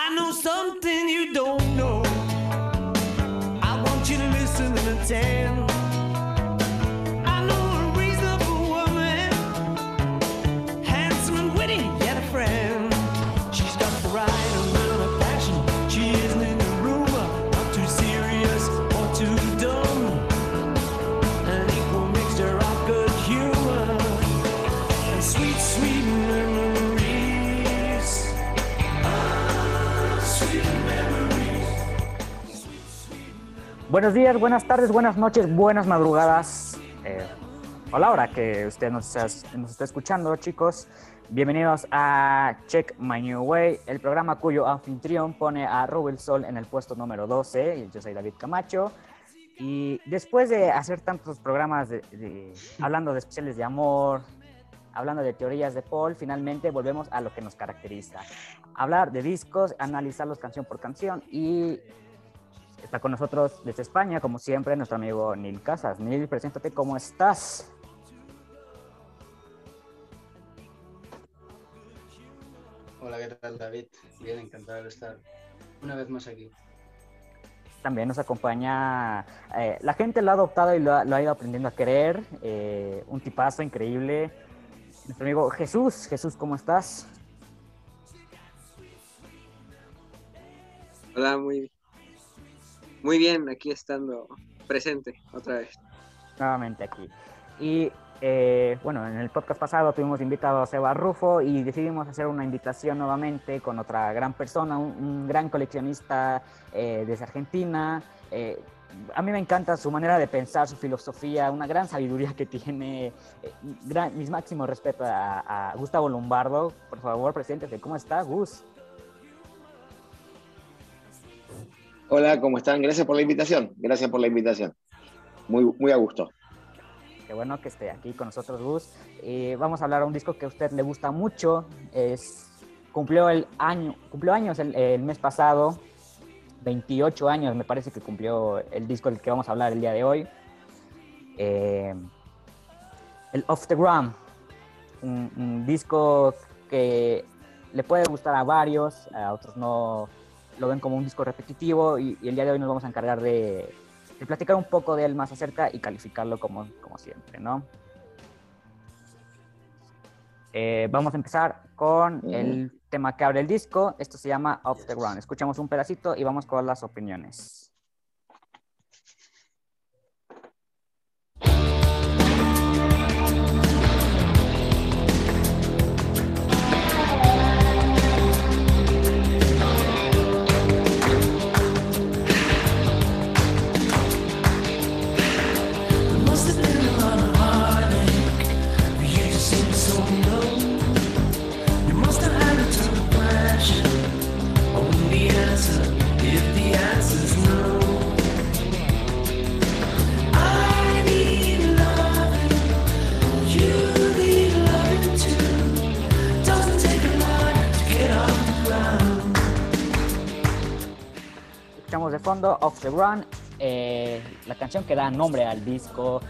I know something you don't know. I want you to listen and attend. Buenos días, buenas tardes, buenas noches, buenas madrugadas. Eh, o la hora que usted nos nos está escuchando, chicos. Bienvenidos a Check My New Way, el programa cuyo anfitrión pone a Rubel Sol en el puesto número 12. Yo soy David Camacho. Y después de hacer tantos programas de- hablando de especiales de amor, hablando de teorías de Paul, finalmente volvemos a lo que nos caracteriza. Hablar de discos, analizarlos canción por canción y Está con nosotros desde España, como siempre, nuestro amigo Neil Casas. Neil, preséntate, ¿cómo estás? Hola, ¿qué tal David? Bien, encantado de estar una vez más aquí. También nos acompaña, eh, la gente lo ha adoptado y lo ha, lo ha ido aprendiendo a querer. eh, un tipazo increíble. Nuestro amigo Jesús. Jesús, ¿cómo estás? Hola, muy, muy bien, aquí estando presente otra vez. nuevamente aquí. Y eh, bueno, en el podcast pasado tuvimos invitado a Seba Rufo y decidimos hacer una invitación nuevamente con otra gran persona, un, un gran coleccionista eh, desde Argentina. Eh, a mí me encanta su manera de pensar, su filosofía, una gran sabiduría que tiene. Eh, gran- mis máximos respeto a, a Gustavo Lombardo. Por favor, preséntese. ¿Cómo está, Gus? Hola, ¿cómo están? Gracias por la invitación. Gracias por la invitación. Muy, muy a gusto. Qué bueno que esté aquí con nosotros, Gus. Eh, vamos a hablar de un disco que a usted le gusta mucho. Es, cumplió, el año, cumplió años el, mes pasado. 28 años me parece que cumplió el disco del que vamos a hablar el día de hoy. Eh, el Off the Ground. Un, un disco que le puede gustar a varios, a otros no lo ven como un disco repetitivo y, y el día de hoy nos vamos a encargar de, de platicar un poco de él más acerca y calificarlo como, como siempre, ¿no? Eh, vamos a empezar con el tema que abre el disco. Esto se llama Off the Ground. Escuchamos un pedacito y vamos con las opiniones. Escuchamos de fondo Off the Ground, eh, la canción que da nombre al disco.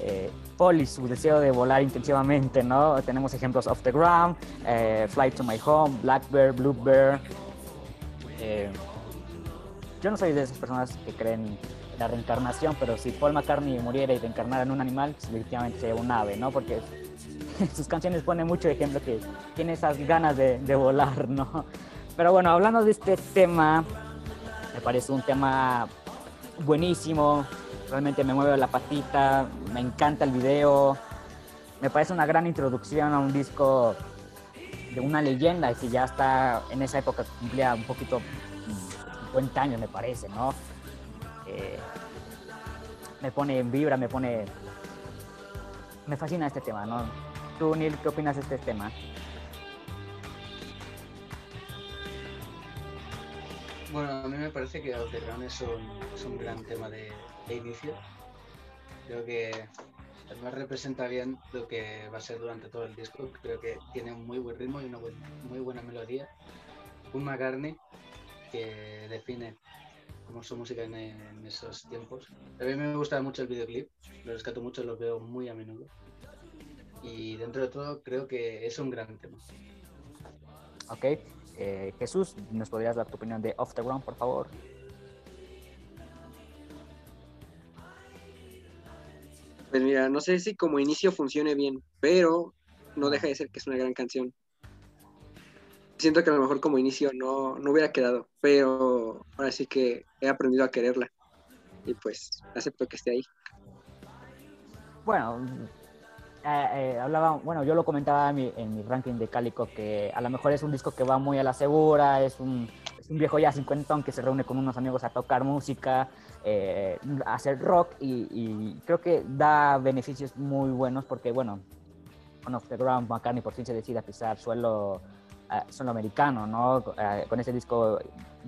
Eh, Paul y su deseo de volar intensivamente, ¿no? Tenemos ejemplos Off the Ground, eh, Fly to My Home, Black Bear, Blue Bear. Eh, yo no soy de esas personas que creen en la reencarnación, pero si Paul McCartney muriera y reencarnara en un animal, pues, definitivamente sería un ave, ¿no? Porque sus canciones ponen mucho ejemplo que tiene esas ganas de, de volar, ¿no? Pero bueno, hablando de este tema, parece un tema buenísimo, realmente me mueve la patita, me encanta el video, me parece una gran introducción a un disco de una leyenda que ya está en esa época cumplía un poquito mm, 50 años me parece, ¿no? Eh, me pone en vibra, me pone... Me fascina este tema, ¿no? Tú, Neil, ¿qué opinas de este tema? Bueno, a mí me parece que Ground es un, es un gran tema de, inicio. Creo que además representa bien lo que va a ser durante todo el disco. Creo que tiene un muy buen ritmo y una buen- muy buena melodía. Un McCartney que define como su música en, en esos tiempos. Mí me gusta mucho el videoclip, lo rescato mucho, lo veo muy a menudo. Y dentro de todo creo que es un gran tema. ¿ok? Eh, Jesús, ¿nos podrías dar tu opinión de Off the Ground, por favor? Pues mira, no sé si como inicio funcione bien, pero no deja de ser que es una gran canción. Siento que a lo mejor como inicio no, no hubiera quedado, pero ahora sí que he aprendido a quererla y pues acepto que esté ahí. Bueno, eh, eh, hablaba, bueno, yo lo comentaba en mi, en mi ranking de Calico que a lo mejor es un disco que va muy a la segura, es un, es un viejo ya cincuentón que se reúne con unos amigos a tocar música, eh, a hacer rock y, creo que da beneficios muy buenos porque, bueno, con Off the Ground, McCartney por fin se decide a pisar suelo, eh, suelo americano, ¿no? Eh, con ese disco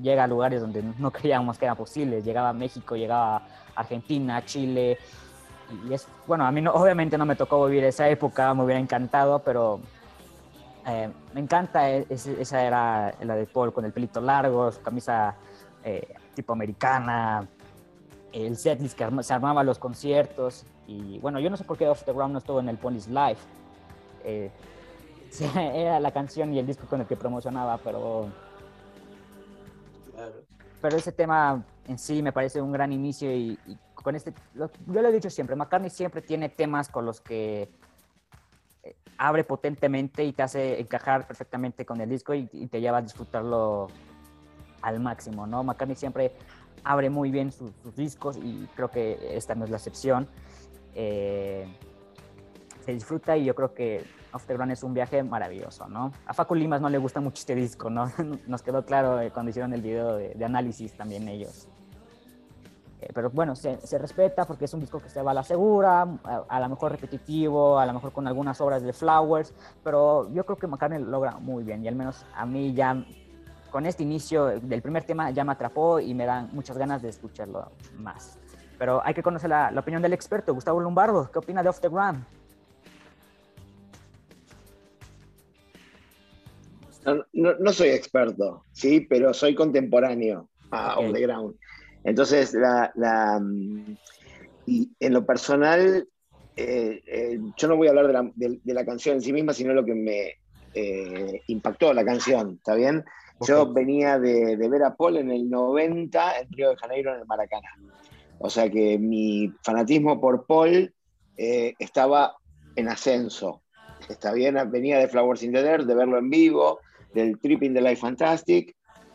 llega a lugares donde no creíamos que era posible, llegaba a México, llegaba a Argentina, Chile, y es, bueno, a mí no, obviamente no me tocó vivir esa época, me hubiera encantado, pero eh, me encanta, e- esa era la de Paul con el pelito largo, su camisa eh, tipo americana, el setlist que arma- se armaba los conciertos, y bueno, yo no sé por qué Off the Ground no estuvo en el Police Live. Eh, era la canción y el disco con el que promocionaba, pero pero ese tema en sí me parece un gran inicio y, con este, yo lo he dicho siempre, McCartney siempre tiene temas con los que eh, abre potentemente y te hace encajar perfectamente con el disco y, te lleva a disfrutarlo al máximo, ¿no? McCartney siempre abre muy bien sus, discos y creo que esta no es la excepción. Eh, se disfruta y yo creo que Off the Ground es un viaje maravilloso, ¿no? A Facu Limas no le gusta mucho este disco, ¿no? Nos quedó claro eh, cuando hicieron el video de, de análisis también ellos. Eh, pero bueno, se, se respeta porque es un disco que se va a la segura, a, a lo mejor repetitivo, a lo mejor con algunas obras de Flowers, pero yo creo que McCartney lo logra muy bien y al menos a mí ya con este inicio del primer tema ya me atrapó y me dan muchas ganas de escucharlo más. Pero hay que conocer la, la opinión del experto, Gustavo Lombardo. ¿Qué opina de Off the Ground? No, no- no soy experto, sí, pero soy contemporáneo a Ok. On the Ground. Entonces, la, la, mm, y en lo personal, eh, eh, yo no voy a hablar de la, de- de la canción en sí misma, sino lo que me eh, impactó la canción, ¿está bien? Yo venía de, de ver a Paul en el 90 en Río de Janeiro, en el Maracaná. O sea que mi fanatismo por Paul estaba en ascenso. Está bien, venía de Flowers in the Dirt, de verlo en vivo, del Trip in the Life Fantastic,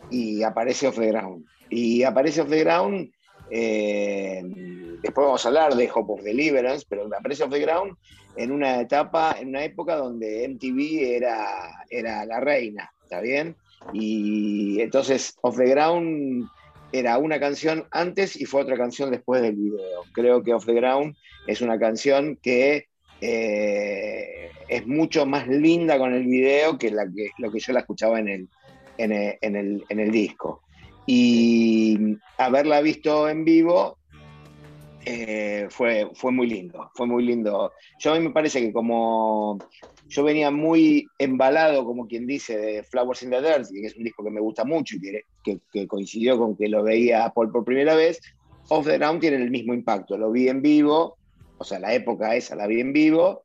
y aparece Off the Ground. Y aparece Off the Ground, eh, después vamos a hablar de Hope of Deliverance, pero aparece Off the Ground en una etapa, en una época donde MTV era, era la reina, ¿está bien? Y entonces Off the Ground era una canción antes y fue otra canción después del video. Creo que Off the Ground es una canción que eh, es mucho más linda con el video que, lo que yo la escuchaba en el, en el- en el disco. Y haberla visto en vivo eh, fue, fue muy lindo, fue muy lindo. Yo a mí me parece que como yo venía muy embalado, como quien dice, de Flowers in the Dirt, que es un disco que me gusta mucho y que, que- que coincidió con que lo veía Paul por primera vez, Off the Ground tiene el mismo impacto. Lo vi en vivo, o sea, la época esa la vi en vivo,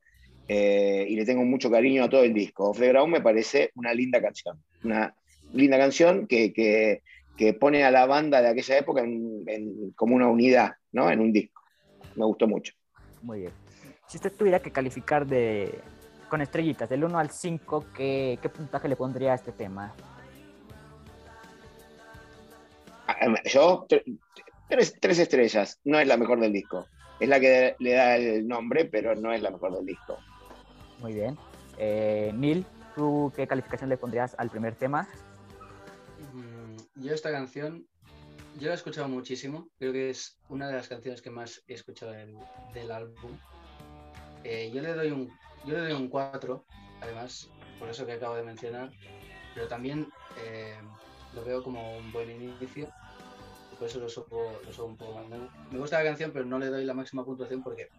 eh, y le tengo mucho cariño a todo el disco. Off the Ground me parece una linda canción, una linda canción que, que- que pone a la banda de aquella época en- en- como una unidad, ¿no? En un disco. Me gustó mucho. Muy bien. Si usted tuviera que calificar de con estrellitas, del 1 al 5, ¿qué, qué puntaje le pondría a este tema? Ah, Yo, tre- tres, tres estrellas, no es la mejor del disco. Es la que le da el nombre, pero no es la mejor del disco. Muy bien. Eh, Neil, ¿tú qué calificación le pondrías al primer tema? Mm, Yo esta canción, yo la he escuchado muchísimo. Creo que es una de las canciones que más he escuchado del, del álbum. Eh, yo le doy un, yo le doy un 4, además, por eso que acabo de mencionar. Pero también eh, lo veo como un buen inicio. Por eso lo subo, lo subo un poco más. Me, gusta la canción, pero no le doy la máxima puntuación porque,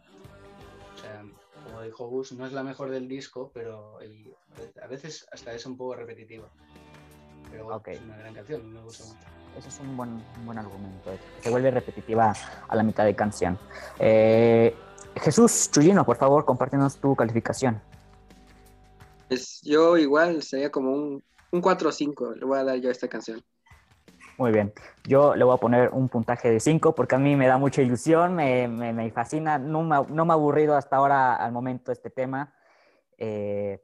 o sea, como dijo Gus, no es la mejor del disco, pero y a veces hasta es un poco repetitiva. Pero bueno, Ok. es una gran canción, me gusta mucho. Ese es un buen, un buen argumento. eh, Se vuelve repetitiva a la mitad de canción. Eh, Jesús Chuyino, por favor, compártenos tu calificación. Pues yo igual sería como un Un 4 o 5 le voy a dar yo a esta canción. Muy bien. Yo le voy a poner un puntaje de 5 porque a mí me da mucha ilusión, me, me, me fascina. No me, no me, ha aburrido hasta ahora al momento este tema. Eh,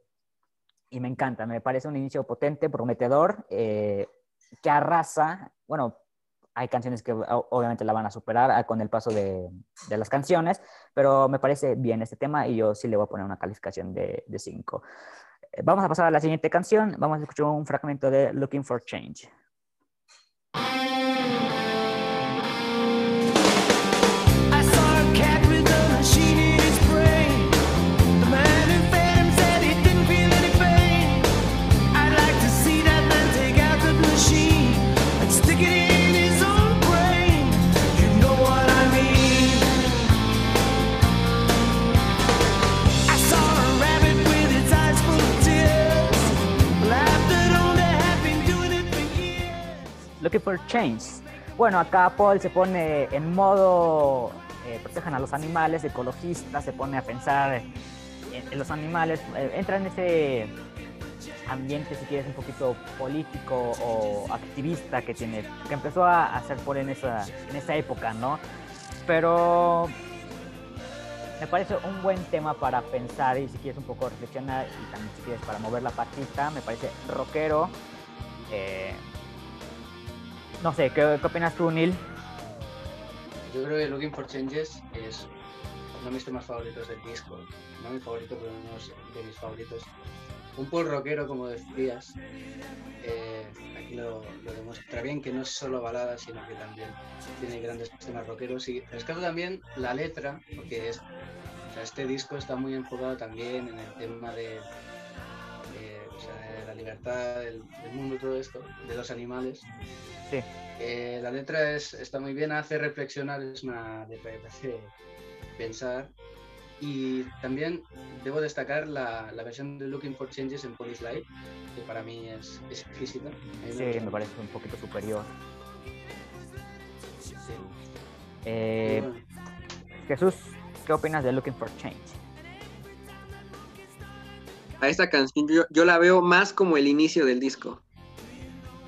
y me encanta, me parece un inicio potente, prometedor, eh, que arrasa. Bueno, hay canciones que obviamente la van a superar ah, con el paso de, las canciones, pero me parece bien este tema y yo sí le voy a poner una calificación de 5. Eh, vamos a pasar a la siguiente canción. Vamos a escuchar un fragmento de Looking for Change. Bueno, acá Paul se pone en modo eh, protejan a los animales, ecologista, se pone a pensar en, los animales, eh, entra en ese ambiente, si quieres, un poquito político o activista que tiene, que empezó a hacer por en esa, en esa época, ¿no? Pero me parece un buen tema para pensar y si quieres un poco reflexionar y también si quieres para mover la patita, me parece rockero. Eh, no sé, ¿qué, ¿qué, opinas tú, Neil? Yo creo que Looking for Changes es uno de mis temas favoritos del disco. No mi favorito, pero uno de mis favoritos. Un poco rockero, como decías. Eh, aquí lo, lo, demuestra bien que no es solo balada, sino que también tiene grandes temas rockeros. Y rescato también la letra, porque es, o sea, este disco está muy enfocado también en el tema de la libertad del, del, mundo, todo esto, de los animales. Sí. Eh, la letra es, está muy bien, hace reflexionar, es una letra que hace pensar. Y también debo destacar la, la, versión de Looking for Changes en Police Live, que para mí es, es exquisita. Sí, me, parece un poquito superior. Sí. Eh, bueno. Jesús, ¿qué opinas de Looking for Change? A esta canción yo, yo la veo más como el inicio del disco.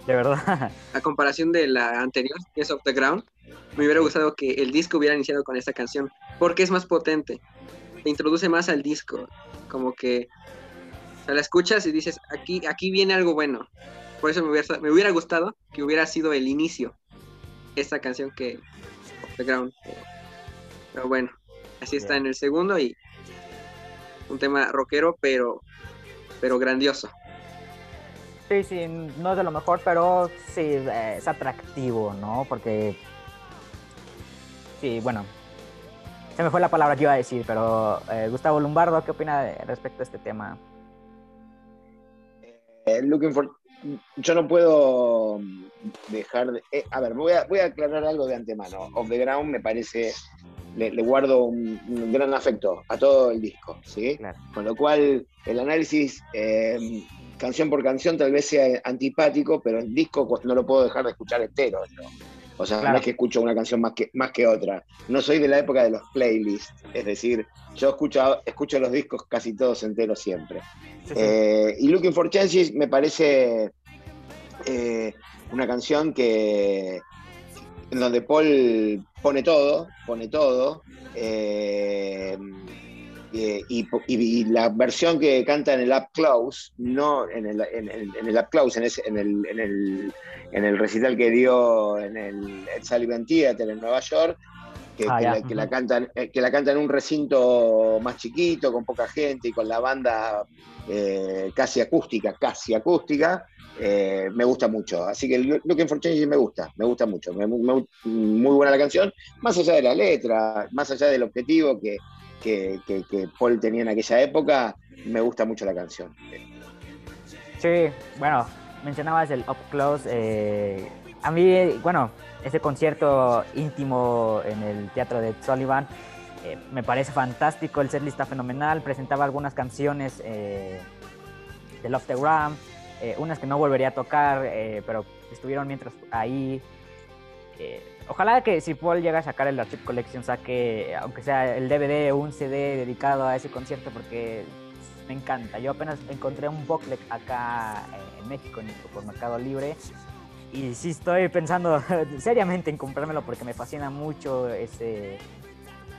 De verdad. A comparación de la anterior, que es Off the Ground, me hubiera gustado que el disco hubiera iniciado con esta canción, porque es más potente, te introduce más al disco, como que o sea, la escuchas y dices, aquí, aquí viene algo bueno. Por eso me hubiera, me hubiera gustado que hubiera sido el inicio, esta canción que Off the Ground. Pero bueno, así está en el segundo y un tema rockero, pero, pero grandioso. Sí, sí, no es de lo mejor, pero sí eh, es atractivo, ¿no? Porque, sí, bueno, se me fue la palabra que iba a decir, pero eh, Gustavo Lombardo, ¿qué opina de, respecto a este tema? Eh, looking for... Yo no puedo dejar de... Eh, a ver, voy a, voy a aclarar algo de antemano. Off the Ground me parece... Le, le guardo un, un, gran afecto a todo el disco, ¿sí? Claro. Con lo cual, el análisis canción por canción tal vez sea antipático, pero el disco no lo puedo dejar de escuchar entero. ¿no? O sea, claro. no es que escucho una canción más que, más que otra. No soy de la época de los playlists, es decir, yo escucho, escucho los discos casi todos enteros siempre. Sí, sí. Eh, y Looking for Changes me parece eh, una canción que en donde Paul pone todo, pone todo. Eh, y, y, la versión que canta en el Up Close, no en el, en el, en el Up Close, en, ese, en, el, en, el, en el recital que dio en el Sullivan Theater en Nueva York, que, ah, que, la, que, la, cantan, eh, que la canta en un recinto más chiquito, con poca gente y con la banda eh, casi acústica, casi acústica, eh, me gusta mucho. Así que Looking for Change me gusta, me gusta mucho. Me, me, muy buena la canción, más allá de la letra, más allá del objetivo que, que, que, que, Paul tenía en aquella época, me gusta mucho la canción. Sí, bueno, mencionabas el Up Close. Eh, a mí, bueno, ese concierto íntimo en el teatro de Sullivan eh, me parece fantástico. El setlist está fenomenal. Presentaba algunas canciones eh, de Love the Ram, unas que no volvería a tocar, pero estuvieron mientras ahí ojalá que si Paul llega a sacar el Archive Collection, saque, aunque sea el DVD o un CD dedicado a ese concierto, porque me encanta. Yo apenas encontré un booklet acá eh, en México, en, por Mercado Libre, y sí estoy pensando seriamente en comprármelo porque me fascina mucho ese,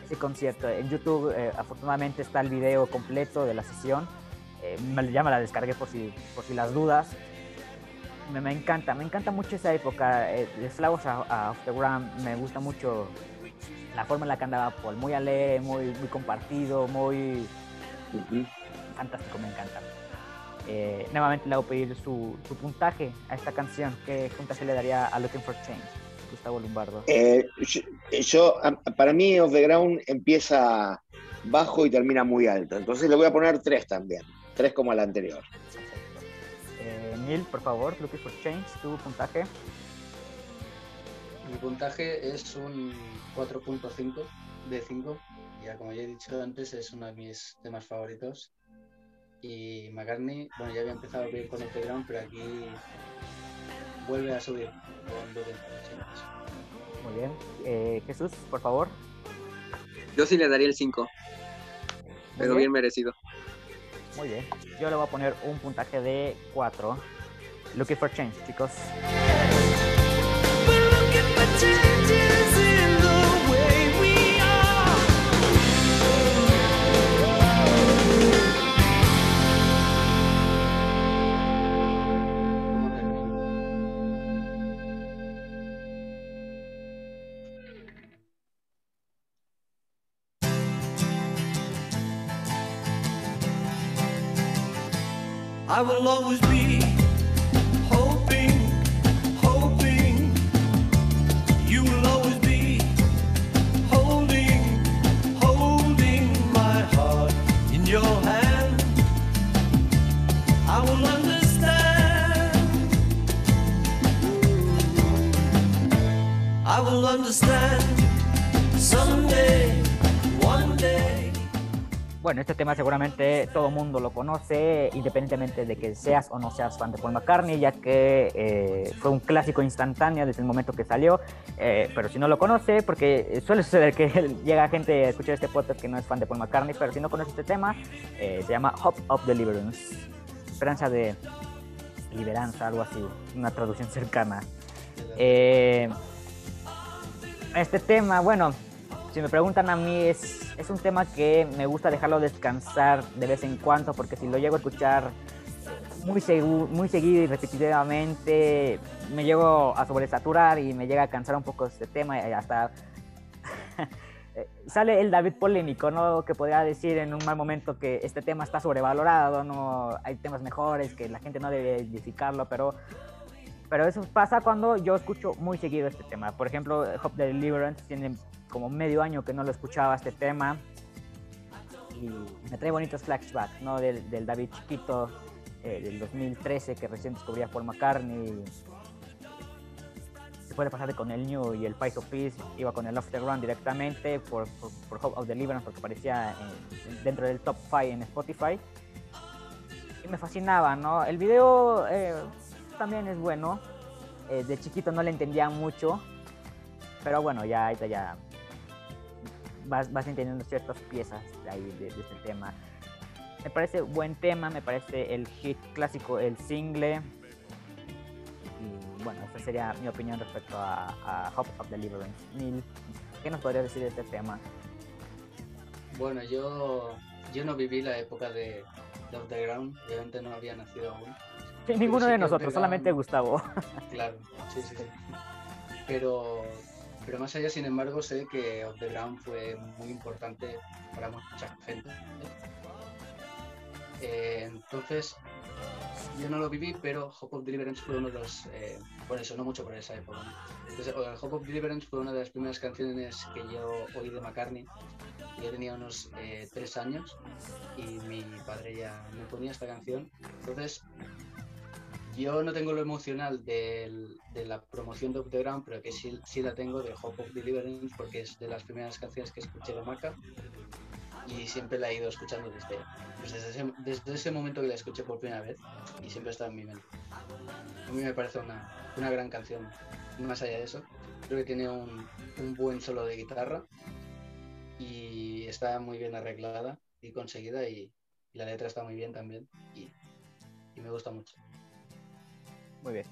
ese concierto. En YouTube, eh, afortunadamente, está el video completo de la sesión. Eh, me, ya me la descargué por si, por si las dudas. Me, me encanta, me encanta mucho esa época. Eh, de Flowers Off the Ground, me gusta mucho la forma en la que andaba Paul. Muy alegre, muy, muy compartido, muy fantástico, me encanta. Eh, nuevamente le hago pedir su, su puntaje a esta canción. ¿Qué puntaje le daría a Looking for Change? Gustavo Lombardo. Eh, yo, yo, a- para mí, Off the Ground empieza bajo y termina muy alto. Entonces le voy a poner tres también. Tres como la anterior. Eh, Neil, por favor, Looking for Change, tu puntaje. Mi puntaje es un 4.5 de 5. Ya como ya he dicho antes, es uno de mis temas favoritos. Y McCartney, bueno, ya había empezado a subir con este ground, pero aquí vuelve a subir con Looking for Change. Muy bien. Eh, Jesús, por favor. Yo sí le daría el 5, Muy pero bien merecido. Muy bien. Yo le voy a poner un puntaje de 4. Looking for Change, chicos. I will always be Bueno, este tema seguramente todo mundo lo conoce, independientemente de que seas o no seas fan de Paul McCartney, ya que eh, fue un clásico instantáneo desde el momento que salió. Eh, pero si no lo conoce, porque suele suceder que llega gente a escuchar este podcast que no es fan de Paul McCartney, pero si no conoce este tema, eh, se llama Hope of Deliverance, esperanza de liberanza, algo así, una traducción cercana. Este tema, bueno, si me preguntan a mí, es, es un tema que me gusta dejarlo descansar de vez en cuando, porque si lo llego a escuchar muy, segu- muy seguido y repetitivamente, me llego a sobresaturar y me llega a cansar un poco este tema hasta sale el David polémico, ¿no? Que podría decir en un mal momento que este tema está sobrevalorado, no hay temas mejores, que la gente no debe edificarlo, pero pero eso pasa cuando yo escucho muy seguido este tema. Por ejemplo, Hope Deliverance tiene como medio año que no lo escuchaba este tema y me trae bonitos flashbacks, ¿no? Del, David chiquito eh, del 2013 que recién descubría Paul McCartney. Después de pasar con el New y el Pies of Peace, iba con el Off directamente por, por, por Hope of Deliverance porque aparecía en- dentro del top 5 en Spotify. Y me fascinaba, ¿no? El video eh, también es bueno. Eh, de chiquito no le entendía mucho, pero bueno, ya ya vas, vas entendiendo ciertas piezas de, ahí, de, este tema. Me parece buen tema, me parece el hit clásico, el single. Y bueno, esa sería mi opinión respecto a, Hope of Deliverance. Neil, ¿qué nos podrías decir de este tema? Bueno, yo, yo no viví la época de, de Off the Ground, obviamente no había nacido aún. Sí, ninguno sí de nosotros, solamente Gustavo. Claro, sí, sí, sí. Pero, pero más allá, sin embargo, sé que Off the Ground fue muy importante para mucha gente. Eh, entonces, yo no lo viví, pero Hope of Deliverance fue uno de los. Eh, bueno, eso no mucho por esa época. Entonces, Hope of Deliverance fue una de las primeras canciones que yo oí de McCartney. Yo tenía unos eh, tres años y mi padre ya me ponía esta canción. Entonces, yo no tengo lo emocional de la promoción de Up the Ground, pero que sí, sí la tengo de Hope of Deliverance porque es de las primeras canciones que escuché de Maca y siempre la he ido escuchando desde, pues desde, ese, desde ese momento que la escuché por primera vez y siempre está en mi mente. A mí me parece una, una gran canción. Más allá de eso, creo que tiene un, buen solo de guitarra y está muy bien arreglada y conseguida y, la letra está muy bien también y me gusta mucho. Muy bien.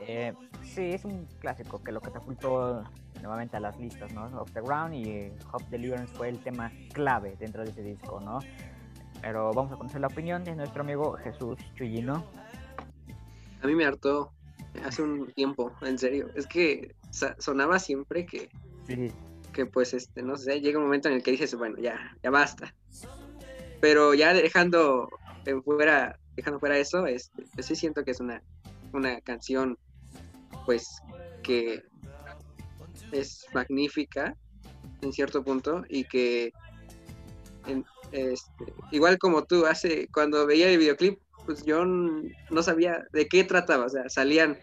Eh, sí, es un clásico que lo catapultó nuevamente a las listas, ¿no? Off the Ground y Hope Deliverance fue el tema clave dentro de ese disco, ¿no? Pero vamos a conocer la opinión de nuestro amigo Jesús Chuyino. A mí me hartó hace un tiempo, en serio. Es que sonaba siempre que, Sí, que pues, este, no sé, llega un momento en el que dices, bueno, ya, ya basta. Pero ya dejando en fuera, dejando fuera eso, este, pues sí siento que es una, una canción, pues, que es magnífica en cierto punto y que en- este, igual como tú, hace cuando veía el videoclip, pues yo no sabía de qué trataba, o sea, salían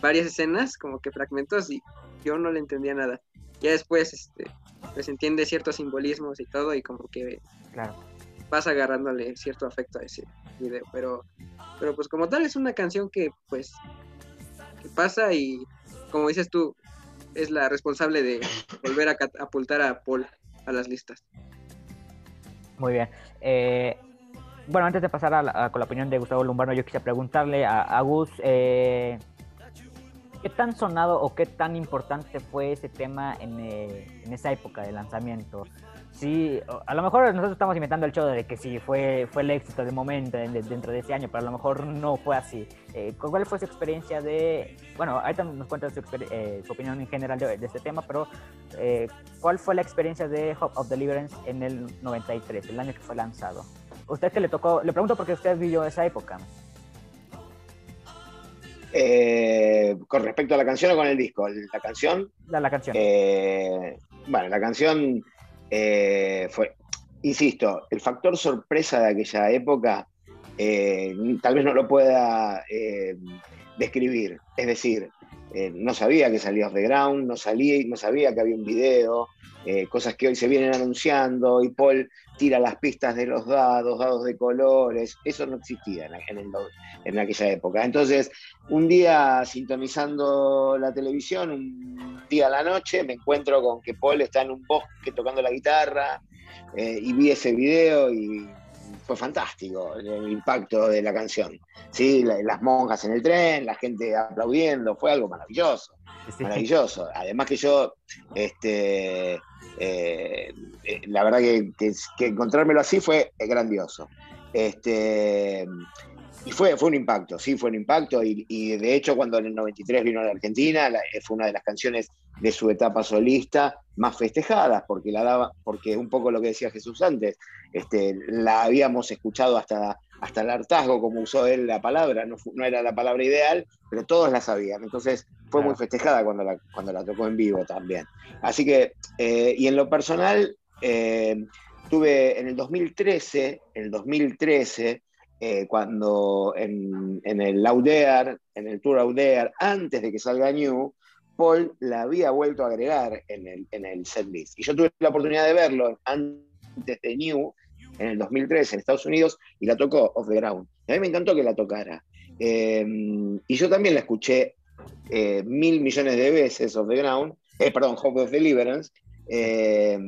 varias escenas, como que fragmentos, y yo no le entendía nada. Ya después, este, pues entiende ciertos simbolismos y todo, y como que claro. vas agarrándole cierto afecto a ese video, pero, pero pues como tal es una canción que pues que pasa y como dices tú, es la responsable de volver a catapultar a Paul a las listas. Muy bien. Eh, bueno, antes de pasar a la- con la opinión de Gustavo Lumbarno, yo quisiera preguntarle a, a Gus, eh, ¿qué tan sonado o qué tan importante fue ese tema en, eh, en esa época de lanzamiento? Sí, a lo mejor nosotros estamos inventando el show de que sí, fue, fue el éxito del momento de- de- dentro de ese año, pero a lo mejor no fue así. Eh, ¿Cuál fue su experiencia de, bueno, ahorita nos cuenta su, eh, su opinión en general de, de este tema, pero eh, ¿cuál fue la experiencia de Hope of Deliverance en el 93, el año que fue lanzado? Usted que le tocó, le pregunto porque usted vivió esa época. Eh, con respecto a la canción o con el disco, la canción, La, la canción. eh, bueno, la canción eh, fue, insisto, el factor sorpresa de aquella época, eh, tal vez no lo pueda eh, describir. Es decir, eh, no sabía que salía off the ground, no, no sabía que había un video, eh, cosas que hoy se vienen anunciando, y Paul tira las pistas de los dados, dados de colores, eso no existía en, en aquella época. Entonces, un día sintonizando la televisión, un día a la noche, me encuentro con que Paul está en un bosque tocando la guitarra eh, y vi ese video y fue fantástico el, impacto de la canción. Sí, La- las monjas en el tren, la gente aplaudiendo, fue algo maravilloso Sí. maravilloso. Además que yo, este, eh, eh, la verdad que, que- que encontrármelo así fue grandioso. Este, y fue, fue un impacto, sí, fue un impacto. Y, y de hecho, cuando en el 93 vino a la Argentina, la- eh, fue una de las canciones de su etapa solista más festejadas, porque la daba, porque un poco lo que decía Jesús antes, este, la habíamos escuchado hasta, hasta el hartazgo, como usó él la palabra, no, no era la palabra ideal, pero todos la sabían. Entonces fue muy festejada cuando la, cuando la tocó en vivo también. Así que, eh, y en lo personal, eh, tuve en el 2013, en el 2013, eh, cuando en, en el Laudear, en el Tour Laudear, antes de que salga New, Paul la había vuelto a agregar en el, en el setlist. Y yo tuve la oportunidad de verlo antes de New, en el 2013, en Estados Unidos, y la tocó Off the Ground. Y a mí me encantó que la tocara. Eh, y yo también la escuché eh, mil millones de veces Off the Ground, eh, perdón, Hope of Deliverance, eh,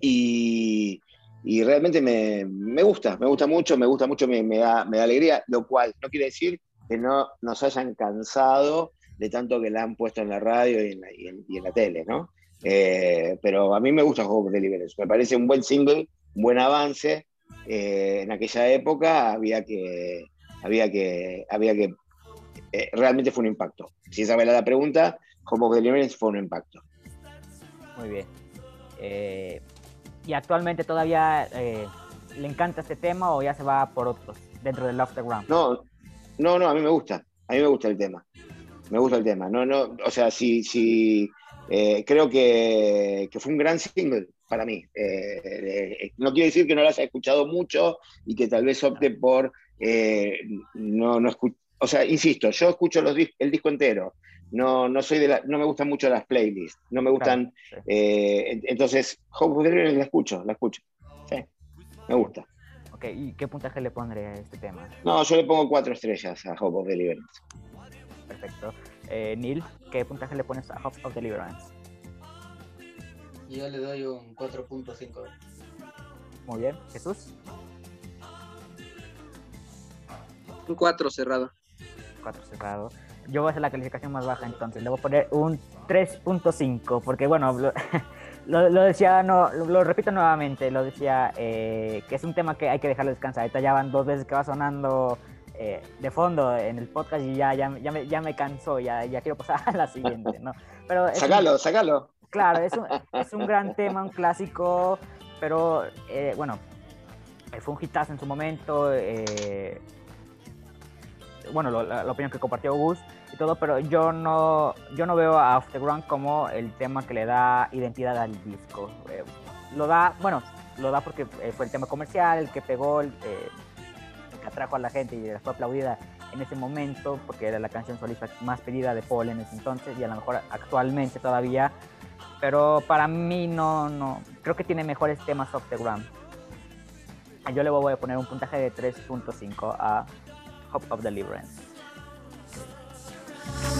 y, y realmente me, me gusta, me gusta mucho, me gusta mucho, me, me da, me da alegría, lo cual no quiere decir que no nos hayan cansado de tanto que la han puesto en la radio y en la, y en- y en la tele, ¿no? Eh, pero a mí me gusta Hope Deliverance, me parece un buen single, un buen avance. Eh, en aquella época había que, había que, había que, eh, realmente fue un impacto. Si esa era la pregunta, Hope Deliverance fue un impacto. Muy bien. ¿Y actualmente todavía eh, le encanta este tema o ya se va por otros dentro del Love the Ground? No, no, no, a mí me gusta, a mí me gusta el tema. Me gusta el tema. No, no, o sea, sí, sí, eh, creo que, que fue un gran single para mí. Eh, no quiere decir que no lo haya escuchado mucho y que tal vez opte por no, no escu- O sea, insisto, yo escucho los el disco entero no, no, soy de la, no me gustan mucho las playlists, no me gustan. Eh, entonces, Hope of deliverance la escucho, la escucho. Sí, me gusta. Ok, ¿y qué puntaje le pondré a este tema? No, yo le pongo cuatro estrellas a Hope of Deliverance. Perfecto. Eh, Neil, ¿qué puntaje le pones a Hope of Deliverance? Yo le doy un 4.5. Muy bien, Jesús. Un 4 cerrado. 4 cerrado. Yo voy a hacer la calificación más baja entonces, le voy a poner un 3.5, porque bueno, lo, lo- lo decía, no, lo, lo repito nuevamente, lo decía, eh, que es un tema que hay que dejarlo descansar. Ahorita ya van dos veces que va sonando eh, de fondo en el podcast y ya, ya, ya, me, ya me cansó, ya, ya quiero pasar a la siguiente, ¿no? Pero es un- Sácalo, sácalo. Claro, es un, es un gran tema, un clásico, pero eh, bueno, fue un hitazo en su momento. eh, bueno, lo- la, la opinión que compartió Gus y todo, pero yo no, yo no veo a Off the Ground como el tema que le da identidad al disco. Eh, lo da, bueno, lo da porque eh, fue el tema comercial, el que pegó, el, eh, que atrajo a la gente y fue aplaudida en ese momento, porque era la canción solista más pedida de Paul en ese entonces y a lo mejor actualmente todavía pero para mí no, no, creo que tiene mejores temas off the ground. Yo le voy a poner un puntaje de 3.5 a Hope of Deliverance. Yeah.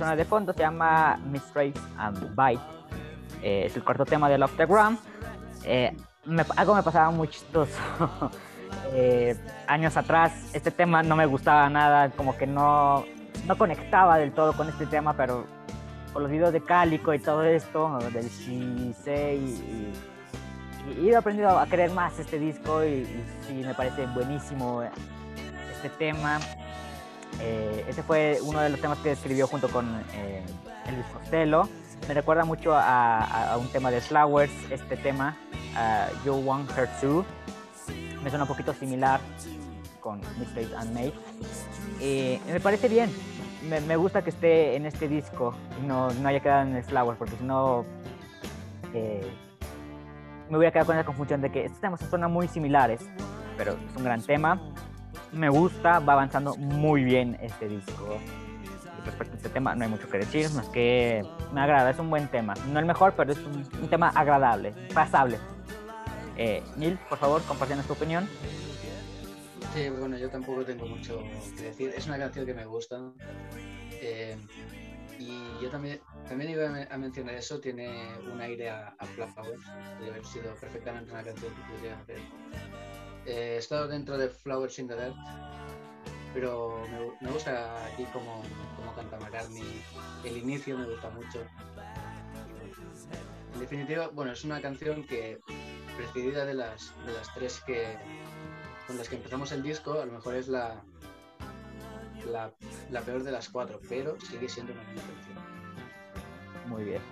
Suena de fondo se llama Mistrace and Bite. Eh, es el cuarto tema del Off the Ground. Eh, me- algo me pasaba muy chistoso. Eh, años atrás este tema no me gustaba nada, como que no, no conectaba del todo con este tema, pero con los videos de Cálico y todo esto, del She y, y, y he aprendido a querer más este disco y, y sí, me parece buenísimo este tema. Eh, ese fue uno de los temas que escribió junto con eh, Elvis Costello. Me recuerda mucho a, un tema de Flowers, este tema, a You Want Her To. Me suena un poquito similar con Mistakes and Made. Eh, me parece bien. Me, gusta que esté en este disco y no, no haya quedado en el Flowers, porque si no eh, me voy a quedar con la confusión de que estos temas suenan muy similares, pero es un gran tema me gusta, va avanzando muy bien este disco. Y respecto a este tema no hay mucho que decir, más que me agrada, es un buen tema. No el mejor, pero es un, un tema agradable, pasable. Eh, Neil, por favor, compartiendo tu opinión. Sí, bueno, yo tampoco tengo mucho que decir. Es una canción que me gusta. eh, y yo también, también iba a me- a mencionar eso, tiene un aire a, a Flowers. Podría haber sido perfectamente una canción que podría hacer. Eh, he estado dentro de Flowers in the Dirt, pero me, gu- me gusta aquí como, como canta McCartney. El inicio me gusta mucho. En definitiva, bueno, es una canción que precedida de las, de las tres que, con las que empezamos el disco, a lo mejor es la, la, la peor de las cuatro, pero sigue siendo una buena canción. Muy bien.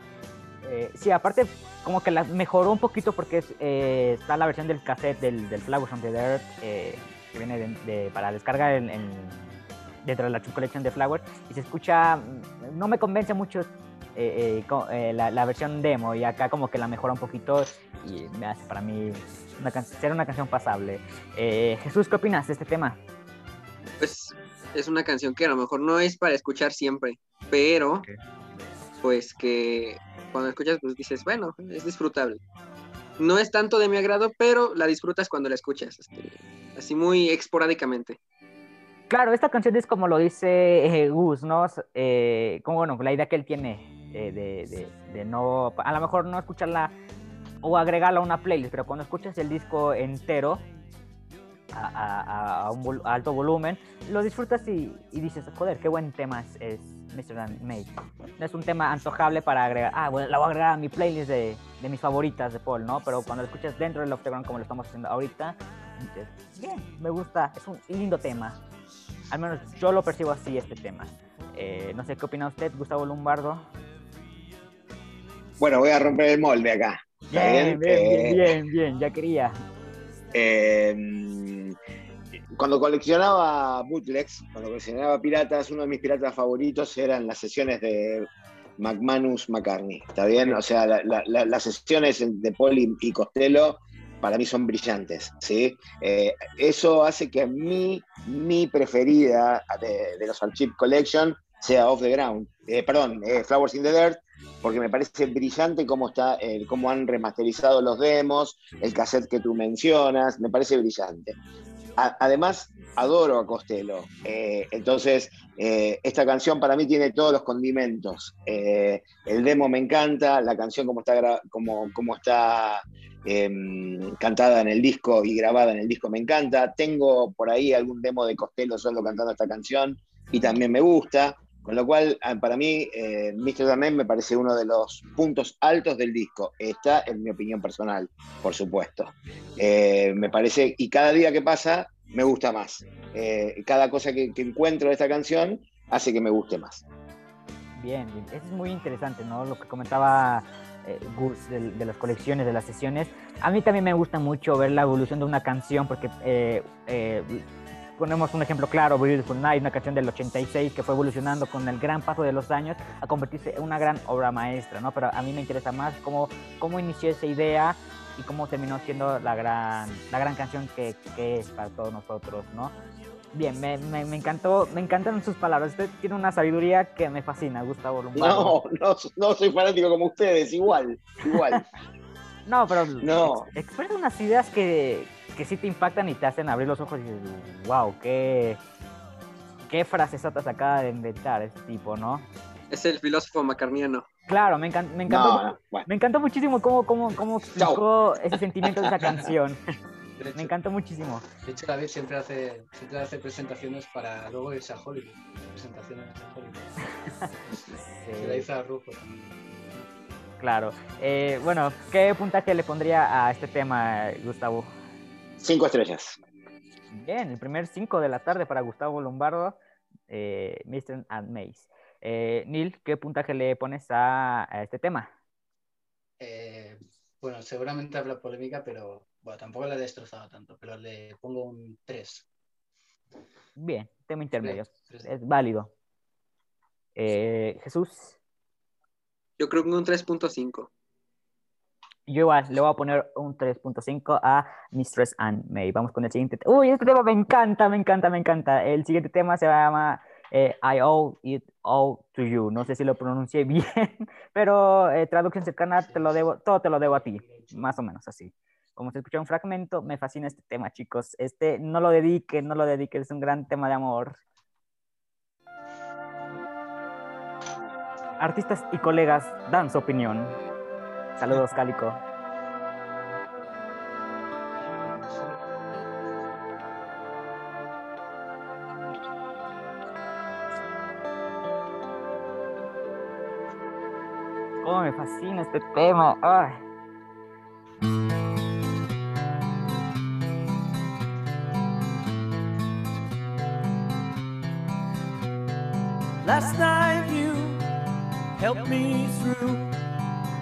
Eh, sí, aparte, como que la mejoró un poquito porque es, eh, está la versión del cassette del, del Flowers on the Dirt eh, que viene de, de- para descargar en, en- dentro de la colección de Flowers y se escucha, no me convence mucho eh, eh, eh, la, la versión demo y acá como que la mejora un poquito y me hace para mí una can- ser una canción pasable. Eh, Jesús, ¿qué opinas de este tema? Pues es una canción que a lo mejor no es para escuchar siempre, pero pues que cuando escuchas pues dices, bueno, es disfrutable. No es tanto de mi agrado, pero la disfrutas cuando la escuchas, este, así muy esporádicamente. Claro, esta canción es como lo dice eh, Gus, ¿no? Eh, como bueno, la idea que él tiene eh, de, de- de no, a lo mejor no escucharla o agregarla a una playlist, pero cuando escuchas el disco entero a, a- un alto volumen, lo disfrutas y, dices, joder, qué buen tema es Mr. May. No es un tema antojable para agregar, ah, bueno, la voy a agregar a mi playlist de, de mis favoritas de Paul, ¿no? Pero cuando lo escuchas dentro del Octagon, como lo estamos haciendo ahorita, Bien, me gusta, es un lindo tema. Al menos yo lo percibo así, este tema. Eh, no sé qué opina usted, Gustavo Lombardo. Bueno, voy a romper el molde acá. ¿Está Bien, bien, bien, Eh, bien, bien, ya quería. Eh, cuando coleccionaba bootlegs, cuando coleccionaba piratas, uno de mis piratas favoritos eran las sesiones de McManus McCartney. ¿Está bien? O sea, la- la- la- las sesiones de Paul y, Costello para mí son brillantes. ¿sí? Eh, eso hace que mí, mi preferida de, los Archive Collection sea Off the Ground. Eh, perdón, eh, Flowers in the Dirt, porque me parece brillante cómo, está, cómo han remasterizado los demos, el cassette que tú mencionas, me parece brillante. Además, adoro a Costello. Eh, entonces, eh, esta canción para mí tiene todos los condimentos. Eh, el demo me encanta, la canción como está, como, como está em, cantada en el disco y grabada en el disco me encanta. Tengo por ahí algún demo de Costello solo cantando esta canción y también me gusta. Con lo cual, ah, para mí, eh, Mr. Damen me parece uno de los puntos altos del disco. Esta es mi opinión personal, por supuesto. Eh, me parece, y cada día que pasa, me gusta más. Eh, cada cosa que, que encuentro de esta canción hace que me guste más. Bien, bien. Eso es muy interesante, ¿no? Lo que comentaba eh, Gus de, de las colecciones, de las sesiones. A mí también me gusta mucho ver la evolución de una canción porque eh, eh, ponemos un ejemplo claro, Beautiful Night, una canción del 86 que fue evolucionando con el gran paso de los años a convertirse en una gran obra maestra, ¿no? Pero a mí me interesa más cómo, cómo inició esa idea y cómo terminó siendo la gran, la gran canción que, que es para todos nosotros, ¿no? Bien, me, me, me encantó, me encantan sus palabras. Usted tiene una sabiduría que me fascina, Gustavo Lombardo. No, no, no soy fanático como ustedes, igual, igual. No, pero No. ex- expresa unas ideas que, que sí te impactan y te hacen abrir los ojos y dices, wow, qué, qué frases acaba de inventar este tipo, ¿no? Es el filósofo macarniano. Claro, me, encan- me encantó. No, no, bueno. Me encantó muchísimo cómo, cómo, cómo explicó ese sentimiento de esa canción. De Me encantó muchísimo. de hecho, David siempre hace, siempre hace presentaciones para luego irse a Hollywood. Presentaciones a Hollywood. Se la hizo a Rufo también. claro. Eh, bueno, ¿qué puntaje le pondría a este tema, Gustavo? Cinco estrellas. Bien, el primer 5 de la tarde para Gustavo Lombardo, eh, Mr. and Mace. Eh, Neil, ¿qué puntaje le pones a, a este tema? Eh, bueno, seguramente habrá polémica, pero bueno, tampoco la he destrozado tanto, pero le pongo un 3. Bien, tema intermedio, Tres. es válido. Eh, Jesús, Yo creo que un 3.5. yo igual le voy a poner un 3.5 a Mistress and May. Vamos con el siguiente. te- Uy, este tema me encanta, me encanta, me encanta. El siguiente tema se llama eh, I Owe It All to You. No sé si lo pronuncié bien, pero eh, traducción cercana, te lo debo, todo te lo debo a ti, más o menos así. Como se escucha un fragmento, me fascina este tema, chicos. Este, no lo dediquen, no lo dediquen, es un gran tema de amor. Artistas y colegas dan su opinión. Saludos, Cálico. Cómo me fascina este tema. Ay. Last night you helped me through,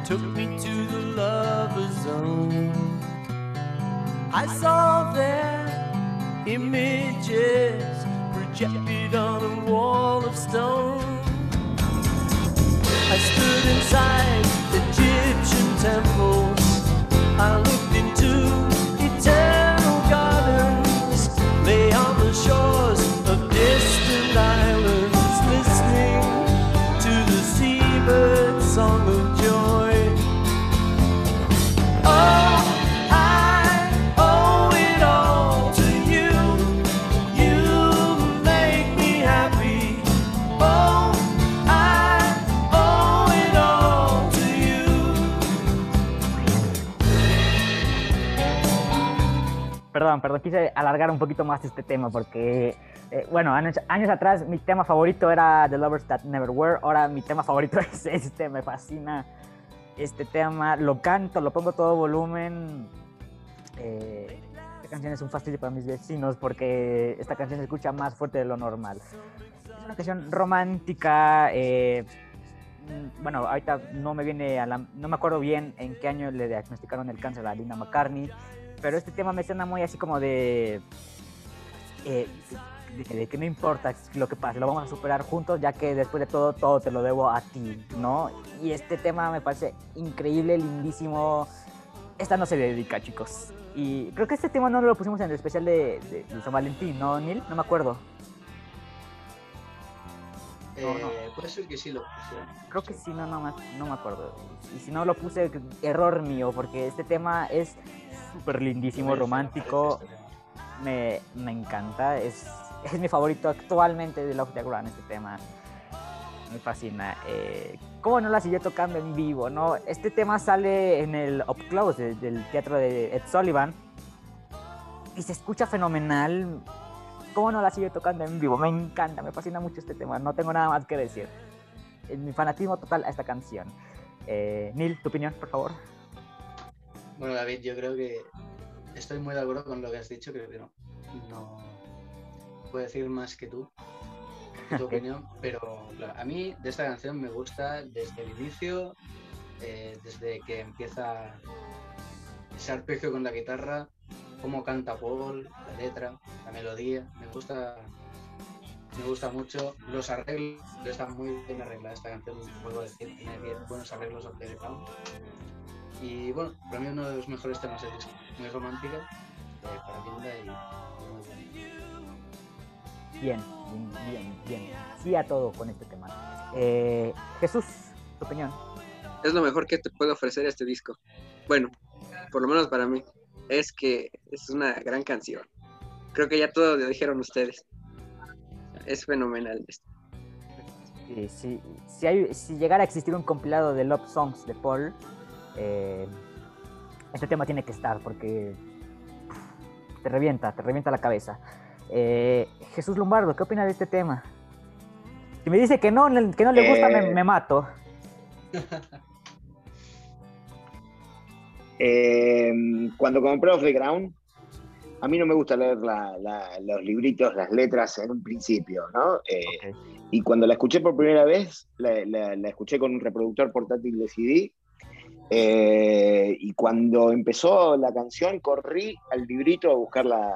took me to the lover zone. I saw their images projected on a wall of stone. I stood inside Egyptian temples. I looked into Perdón, perdón, quise alargar un poquito más este tema porque, eh, bueno, años, atrás mi tema favorito era The Lovers That Never Were, ahora mi tema favorito es este, me fascina este tema, lo canto, lo pongo todo volumen, eh, esta canción es un fastidio para mis vecinos porque esta canción se escucha más fuerte de lo normal. Es una canción romántica. eh, mm, bueno, ahorita no me viene a la, no me acuerdo bien en qué año le diagnosticaron el cáncer a Lina McCartney, pero este tema me suena muy así como de, eh, de, de que no importa lo que pase, lo vamos a superar juntos, ya que después de todo, todo te lo debo a ti, ¿no? Y este tema me parece increíble, lindísimo. Esta no se dedica, chicos. Y creo que este tema no lo pusimos en el especial de- de San Valentín, ¿no, Neil? No me acuerdo. No, no. Eh, puede ser que sí lo pusieron. Creo que sí, no, no, me- no me acuerdo. Y si no lo puse, error mío, porque este tema es súper lindísimo, romántico. este. Me, me encanta. Es, es mi favorito actualmente de Love Ground, este tema. Me fascina. Eh, ¿Cómo no la siguió tocando en vivo? no Este tema sale en el Up Close de- del teatro de Ed Sullivan. Y se escucha fenomenal. ¿Cómo no la siguió tocando en vivo? Me encanta, me fascina mucho este tema. No tengo nada más que decir. Mi fanatismo total a esta canción. Eh, Neil, tu opinión, por favor. Bueno, David, yo creo que estoy muy de acuerdo con lo que has dicho. Creo que no. No puedo decir más que tú, tu opinión, pero claro, a mí de esta canción me gusta desde el inicio, eh, desde que empieza ese arpegio con la guitarra, cómo canta Paul, la letra, la melodía. Me gusta, me gusta mucho. Los arreglos están muy bien arreglados. Esta canción, puedo decir, tiene bien buenos arreglos the ground. Y bueno, para mí uno de los mejores temas del disco. Muy romántica, eh, para Linda y muy bueno. Bien, bien, bien, bien. Sí a todo con este tema. Eh, Jesús, tu opinión. Es lo mejor que te puede ofrecer este disco. Bueno, por lo menos para mí. Es que es una gran canción. Creo que ya todo lo dijeron ustedes. Es fenomenal. esto. Sí, sí, si, hay, si llegara a existir un compilado de Love Songs de Paul, eh, este tema tiene que estar porque te revienta, te revienta la cabeza. Eh, Jesús Lombardo, ¿qué opina de este tema? Si me dice que no, que no le gusta, me, Eh, me mato. Eh, cuando compré Off the Ground, a mí no me gusta leer la- la- los libritos, las letras en un principio, ¿no? Eh. Y cuando la escuché por primera vez, la, escuché con un reproductor portátil de CD. eh, y cuando empezó la canción, corrí al librito a buscar la,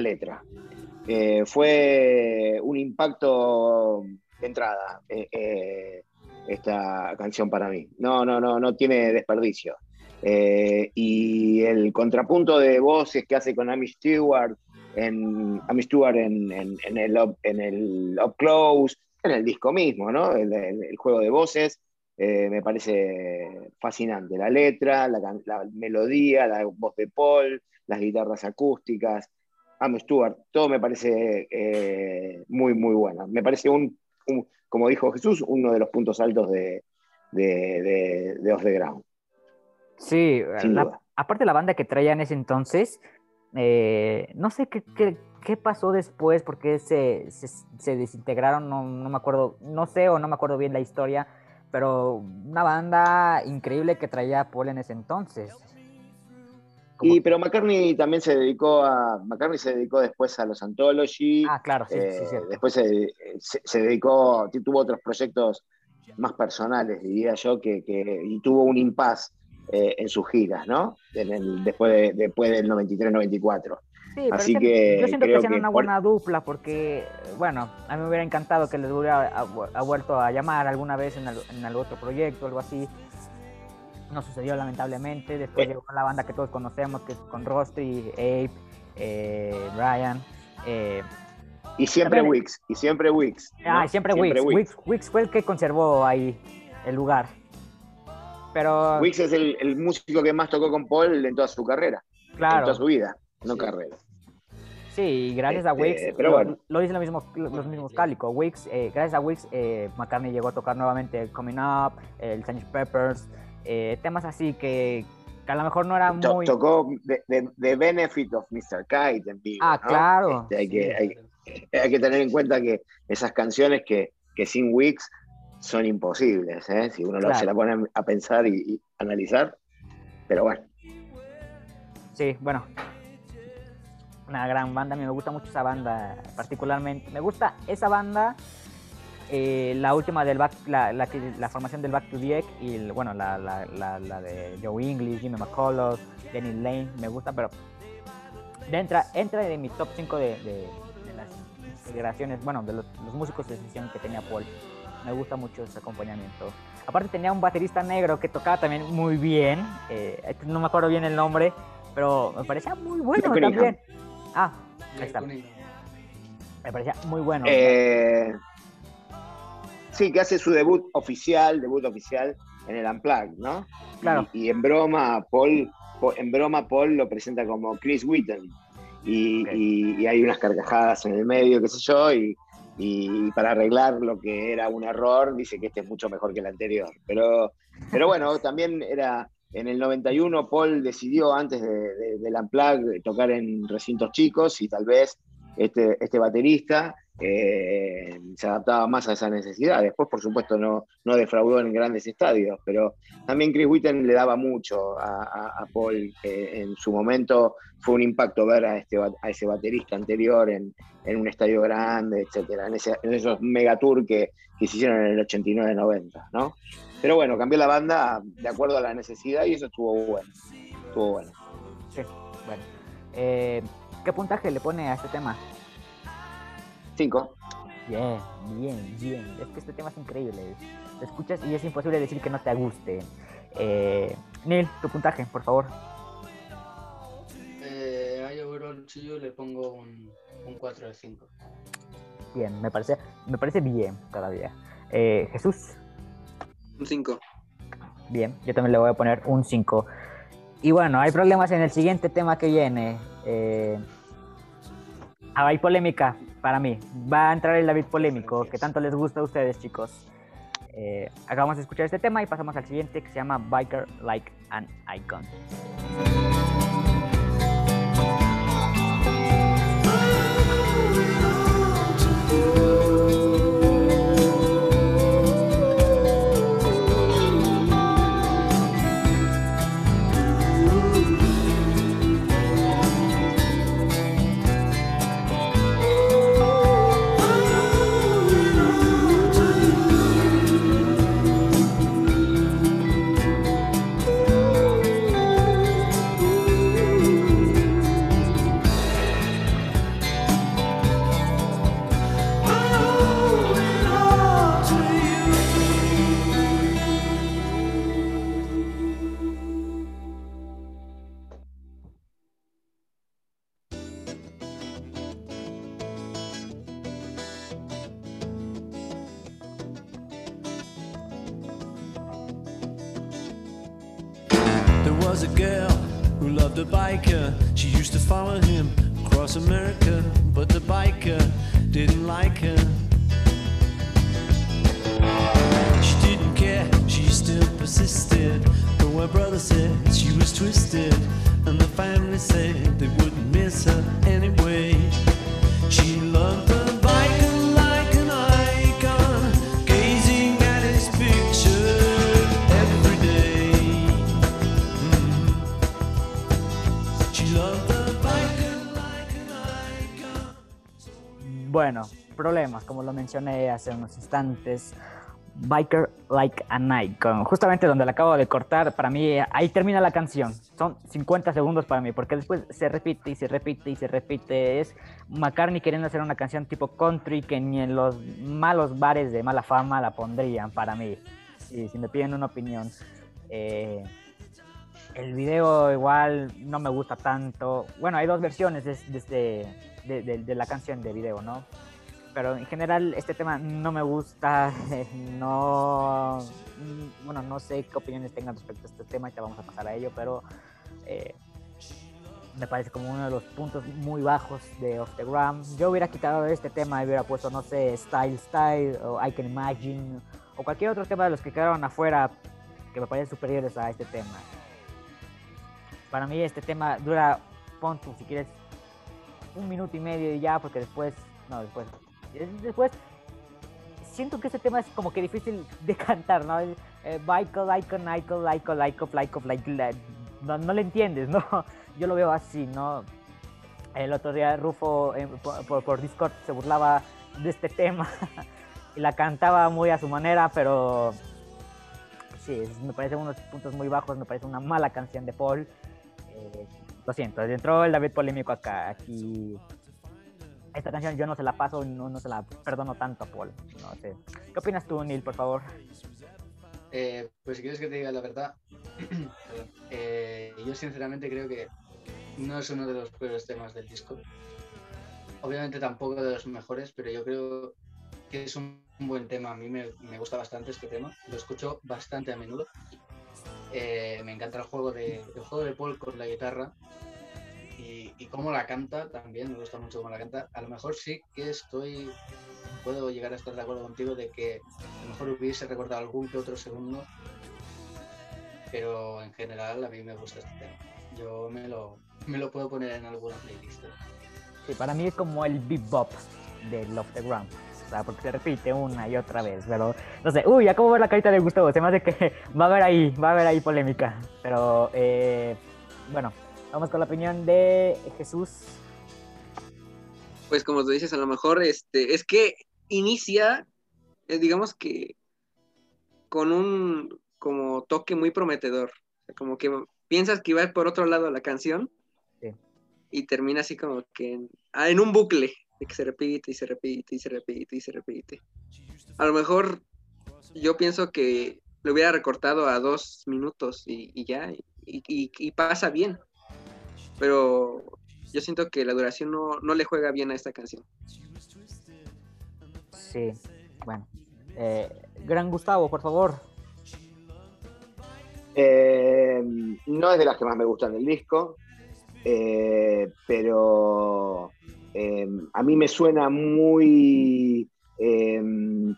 letra. Eh, fue un impacto de entrada esta canción para mí. No, no, no, no tiene desperdicio. Eh, y el contrapunto de voces que hace con Amy Stewart en Amy Stewart en, el up, en el Up Close, en el disco mismo, ¿no? El, juego de voces. eh, me parece fascinante. La letra, la, melodía, la voz de Paul, las guitarras acústicas, Amy Stewart, todo me parece eh, muy, muy bueno. Me parece un, un- como dijo Jesús, uno de los puntos altos de, de, de, de Off the Ground. Sí, la- aparte la banda que traía en ese entonces, eh, no sé qué, qué- qué pasó después, porque se, se, se desintegraron, no, no me acuerdo, no sé o no me acuerdo bien la historia, pero una banda increíble que traía Paul en ese entonces. Como- Y, pero McCartney también se dedicó a. McCartney se dedicó después a los Anthology. ah, claro, sí, eh, sí, cierto. después se, se- se dedicó, tuvo otros proyectos más personales, diría yo, que, que- y tuvo un impas eh, en sus giras, ¿no? En el- después, de- después del 93-94. Sí, así que yo siento que hacían una buena dupla porque, bueno, a mí me hubiera encantado que les hubiera ha- ha vuelto a llamar alguna vez en, al- en algún otro proyecto, algo así. No sucedió lamentablemente. Después Eh. llegó la banda que todos conocemos, que es con Rusty, Abe, eh, Brian. eh, Y siempre Wix, y siempre Wix. ¿no? Ah, y siempre, Wix. Wix. Wix fue el que conservó ahí el lugar. Pero, Wix es el, el músico que más tocó con Paul en toda su carrera, en claro, toda su vida, no Sí. carrera. sí, y gracias a Este, Wix, pero lo, bueno. lo dicen los mismos, los mismos Cálico. Wix, eh, gracias a Wix, eh, McCartney llegó a tocar nuevamente Coming Up, el Sgt. Peppers, eh, temas así que, que a lo mejor no eran muy... Tocó The, The- The Benefit of Mr. Kite en vivo. Ah, ¿no? claro. Este, hay, que, Sí, hay, hay que tener en cuenta que esas canciones que, que sin Wix son imposibles, ¿eh? si uno lo- Claro. se la pone a pensar y, y analizar. Pero bueno, Sí, bueno. una gran banda, a mí me gusta mucho esa banda particularmente. Me gusta esa banda, eh, la última del back, la, la, la formación del Back to the Egg y el- bueno, la, la, de Joe English, Jimmy McCullough, Denny Lane, me gusta, pero entra, entra de mi top 5 de, de, de las integraciones, bueno, de los, los músicos de sesión que tenía Paul. Me gusta mucho ese acompañamiento. Aparte tenía un baterista negro que tocaba también muy bien, eh, no me acuerdo bien el nombre, pero me parecía muy bueno también. Ah, ahí está. Cunningham. Me parecía muy bueno. Eh, sí, que hace su debut oficial, debut oficial en el Unplugged, ¿no? Claro. Y, y en broma, Paul, Po- en broma, Paul lo presenta como Chris. Y, y- y hay unas carcajadas en el medio, qué sé yo, y, y para arreglar lo que era un error, dice que este es mucho mejor que el anterior. Pero, pero bueno, también era. En el 91 Paul decidió antes de, de- del Unplugged tocar en recintos chicos y tal vez este, este baterista eh, se adaptaba más a esa necesidad. Después, por supuesto, no, no defraudó en grandes estadios, pero también Chris Witten le daba mucho a, Paul. en su momento fue un impacto ver a, este, ese baterista anterior en, en un estadio grande, etcétera, en, ese- en esos megatour que, que se hicieron en el 89-90, ¿no? Pero bueno, cambió la banda de acuerdo a la necesidad y eso estuvo bueno. Estuvo bueno. Sí, bueno. Eh, ¿Qué puntaje le pone a este tema? Cinco. Bien, bien, bien. Es que este tema es increíble. Lo escuchas y es imposible decir que no te guste. Eh, Neil, tu puntaje, por favor. Eh, a Overall You le pongo un, un 4 de 5. Bien, me parece, me parece bien todavía. Eh, Jesús, Un 5. bien, yo también le voy a poner un 5. Y bueno, hay problemas en el siguiente tema que viene. Eh, ah, hay polémica para mí. Va a entrar el David polémico, que tanto les gusta a ustedes, chicos. Eh, acabamos de escuchar este tema y pasamos al siguiente que se llama Biker Like an Icon. Was a girl who loved a biker. She used to follow him across America, but the biker didn't like her. She didn't care, she still persisted. Though her brother said she was twisted, and the family said they wouldn't miss her anyway. She loved problemas, como lo mencioné hace unos instantes. Biker Like an Icon. Justamente donde la acabo de cortar, para mí ahí termina la canción. Son 50 segundos para mí, porque después se repite y se repite y se repite. Es McCartney queriendo hacer una canción tipo country que ni en los malos bares de mala fama la pondrían para mí. Y si me piden una opinión. Eh, el video igual no me gusta tanto. Bueno, hay dos versiones de- de- de la canción de video, ¿no? Pero en general este tema no me gusta. No, mm, bueno, no sé qué opiniones tengan respecto a este tema, ya vamos a pasar a ello, pero eh, me parece como uno de los puntos muy bajos de Off the Gram. Yo hubiera quitado este tema y hubiera puesto, no sé, Style Style o I Can Imagine o cualquier otro tema de los que quedaron afuera que me parecen superiores a este tema. Para mí este tema dura, pon si quieres, un minuto y medio y ya, porque después, no, después, es- después, siento que este tema es como que difícil de cantar, ¿no? Eh, Michael, Icon, Icon, Icon, Icon, like, like, no, no le entiendes, ¿no? Yo lo veo así, ¿no? El otro día Rufo eh, por, Discord se burlaba de este tema y la cantaba muy a su manera, pero sí, me parece unos puntos muy bajos, me parece una mala canción de Paul. Eh, lo siento, entró el David polémico acá. Aquí esta canción yo no se la paso, no, no se la perdono tanto a Paul. ¿Qué opinas tú, Neil, por favor? Eh, pues si quieres que te diga la verdad, eh, yo sinceramente creo que no es uno de los peores temas del disco. Obviamente tampoco de los mejores, pero yo creo que es un buen tema. A mí me, me gusta bastante este tema, lo escucho bastante a menudo. Eh, me encanta el juego de, el juego de Paul con la guitarra y, cómo la canta también, me gusta mucho cómo la canta. A lo mejor sí que estoy, puedo llegar a estar de acuerdo contigo de que a lo mejor hubiese recordado algún que otro segundo, pero en general a mí me gusta este tema. Yo me lo, me lo puedo poner en alguna playlist. Sí, para mí es como el bebop de Love the Ground. O sea, porque se repite una y otra vez, pero no sé, uy, acabo de ver la carita de Gustavo, se me hace que va a haber ahí, va a haber ahí polémica. Pero eh, bueno, vamos con la opinión de Jesús. Pues como tú dices, a lo mejor este, es que inicia, eh, digamos que con un como toque muy prometedor. O sea, como que piensas que va por otro lado la canción Sí. y termina así como que en, ah, en un bucle de que se repite y se repite y se repite y se repite. A lo mejor yo pienso que lo hubiera recortado a dos minutos y, y ya, y, y- y pasa bien. Pero yo siento que la duración no, no le juega bien a esta canción. Sí, bueno. Eh, Gran Gustavo, por favor. Eh, no es de las que más me gustan del disco, eh, pero eh, a mí me suena muy eh,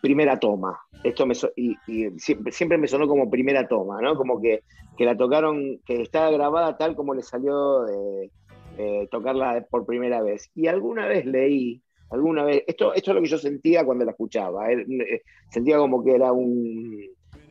primera toma. Esto me so- y, y siempre, siempre me sonó como primera toma, ¿no? Como que, que la tocaron, que estaba grabada tal como le salió de, de tocarla por primera vez. Y alguna vez leí, alguna vez, esto, esto es lo que yo sentía cuando la escuchaba. eh, eh, sentía como que era un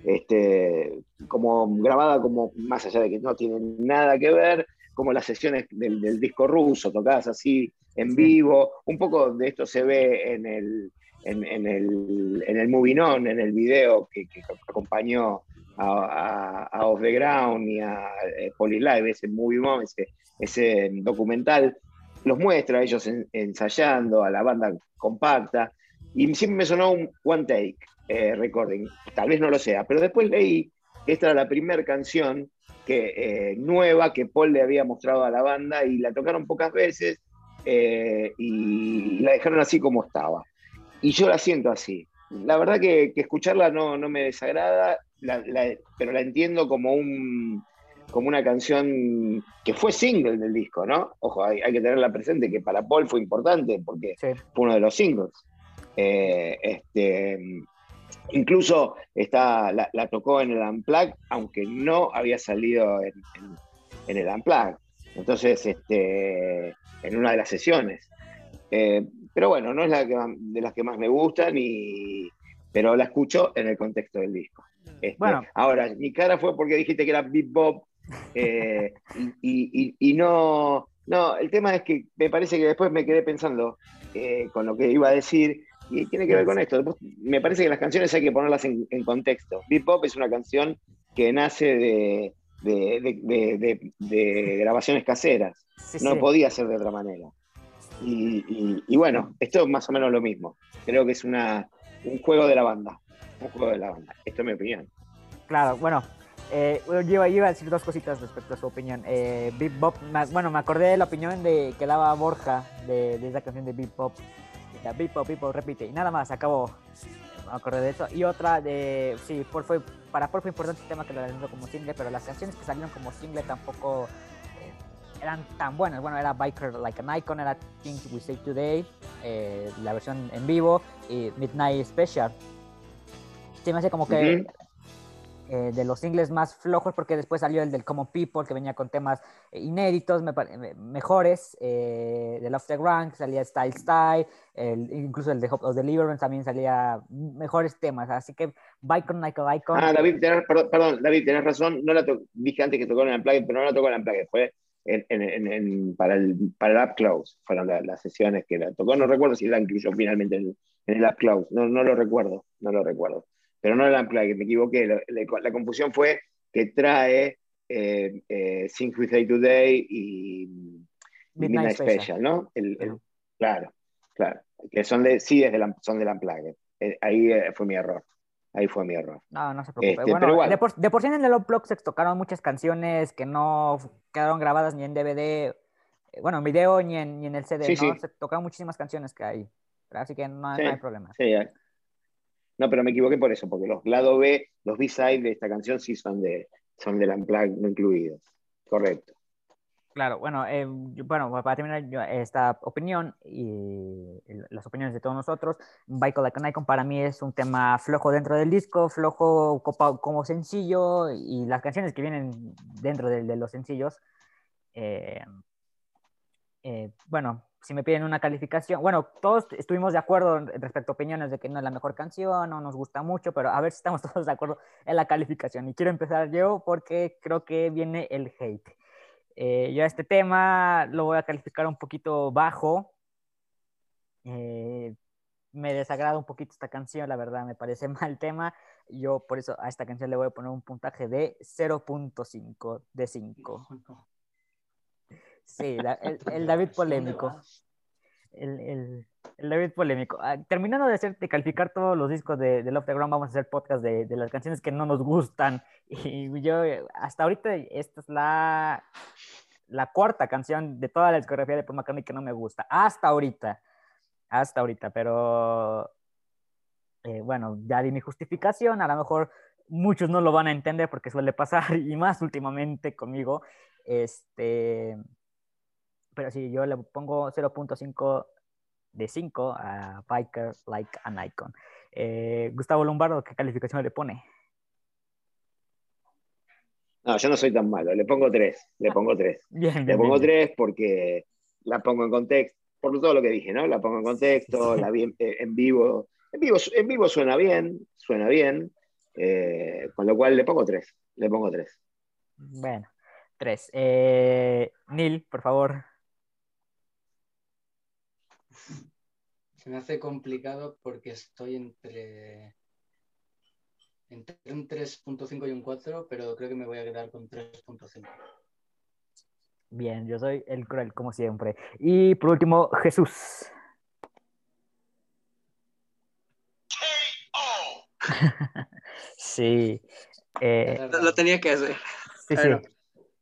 este, como grabada como más allá de que no tiene nada que ver, como las sesiones del, del disco ruso, tocadas así en vivo. Un poco de esto se ve en el, en, el, en el Moving On, en el video que, acompañó a, a, a Off the Ground y a eh, Polylive, ese Moving On, ese, ese documental. Los muestra a ellos en- ensayando, a la banda compacta, y siempre me sonó un one take eh, recording. Tal vez no lo sea, pero después leí que esta era la primera canción que, eh, nueva que Paul le había mostrado a la banda y la tocaron pocas veces eh, y la dejaron así como estaba. Y yo la siento así. La verdad que, que escucharla no, no me desagrada, la- la- pero la entiendo como un como una canción que fue single del disco, ¿no? Ojo, hay, hay que tenerla presente que para Paul fue importante porque Sí. fue uno de los singles. Eh, este, incluso está, la, la tocó en el Unplugged, aunque no había salido en, en- en el Unplugged. Entonces, este, en una de las sesiones. Eh, pero bueno, no es la que más- de las que más me gustan, y, pero la escucho en el contexto del disco. Este, Bueno. Ahora, mi cara fue porque dijiste que era bebop eh, y, y- no, no, el tema es que me parece que después me quedé pensando eh, con lo que iba a decir y tiene que ver con esto. Después, me parece que las canciones hay que ponerlas en, en contexto. Bebop es una canción que nace de, de- de- de- de- de grabaciones caseras. Sí, No sí. podía ser de otra manera. Y, y- y bueno, esto es más o menos lo mismo. Creo que es una, un juego de la banda. Un juego de la banda. Esto es mi opinión. Claro, bueno, eh, yo, iba- iba a decir dos cositas respecto a su opinión. Eh, Big Bop, me- bueno, me acordé de la opinión de, que daba Borja de, de esa canción de Big Bop. Decía, Big Bop, Big Bop, repite, y nada más, acabó. Me acordé de eso. Y otra de, sí, Paul fue, para Paul fue importante el tema que lo lanzó como single, pero las canciones que salieron como single tampoco eran tan buenas. Bueno, era Biker Like an Icon, era Things We Say Today, eh, la versión en vivo, y Midnight Special. Se me hace como que eh, de los singles más flojos, porque después salió el del Common People, que venía con temas eh, inéditos, me pare- me- mejores, eh, de Love the Ground, que salía Style Style, el- incluso el de Hope of Deliverance también salía mejores temas, así que Bicon, Michael Icon. Ah, David, tenés, perdón, perdón, David, tenés razón. No la dije antes que tocó en el pero no la tocó en el Unplugged. Fue en- en- para, el, para el Up Close. Fueron la- las sesiones que la tocó. No recuerdo si la incluyó finalmente en, en el Up Close. No, no lo recuerdo, no lo recuerdo. Pero no el Unplugged, me equivoqué. La, la- la confusión fue que trae eh, eh, Sync with Day Today y Midnight Midnight, Special. Special, ¿no? El- claro, claro. Que son de, sí, es del, son del Unplugged. Eh, ahí eh, fue mi error. Ahí fue mi error. No, no se preocupe. Este, bueno, pero igual. de, por, de por sí en el Unplugged se tocaron muchas canciones que no quedaron grabadas ni en DVD, eh, bueno, en video ni en, ni en el CD, Sí, ¿no? sí. Se tocaron muchísimas canciones que hay. Así que no, Sí. no hay problema. Sí, eh. No, pero me equivoqué por eso, porque los lado B, los B-side de esta canción sí son de son del Unplugged no incluidos. Correcto. Claro, bueno, eh, yo- bueno, para terminar yo, esta opinión y las opiniones de todos nosotros, Like an Icon para mí es un tema flojo dentro del disco, flojo como sencillo y las canciones que vienen dentro de, de los sencillos, eh, eh, bueno, si me piden una calificación, bueno, todos estuvimos de acuerdo respecto a opiniones de que no es la mejor canción, no nos gusta mucho, pero a ver si estamos todos de acuerdo en la calificación. Y quiero empezar yo porque creo que viene el hate. Eh, yo a este tema lo voy a calificar un poquito bajo. Eh, me desagrada un poquito esta canción, la verdad, me parece mal tema. Yo por eso a esta canción le voy a poner un puntaje de 0.5 de 5. No, no. Sí, la- el, el David polémico. El, el- el David polémico. Ah, terminando de, hacer, calificar todos los discos de, de Love the Ground, vamos a hacer podcast de, de las canciones que no nos gustan. Y yo, eh, hasta ahorita, esta es la, la cuarta canción de toda la discografía de Paul McCartney que no me gusta. Hasta ahorita. Hasta ahorita, pero eh, bueno, ya di mi justificación. A lo mejor muchos no lo van a entender porque suele pasar, y más últimamente conmigo. Este, pero sí, yo le pongo 0.5 de 5 a Biker Like an Icon. Eh, Gustavo Lombardo, ¿qué calificación le pone? No, yo no soy tan malo. Le pongo tres. Le pongo tres. Bien, bien. Le pongo bien, bien. tres porque la pongo en contexto, por todo lo que dije, ¿no? La pongo en contexto, la vi en, en vivo. En vivo, en vivo suena bien, suena bien. eh, con lo cual le pongo tres. Le pongo tres. Bueno, 3. Eh, Neil, por favor. Se me hace complicado porque estoy entre, entre un 3.5 y un 4, pero creo que me voy a quedar con 3.5. Bien, yo soy el cruel, como siempre. Y por último, Jesús. sí. eh, Lo, lo tenía que hacer. sí, sí.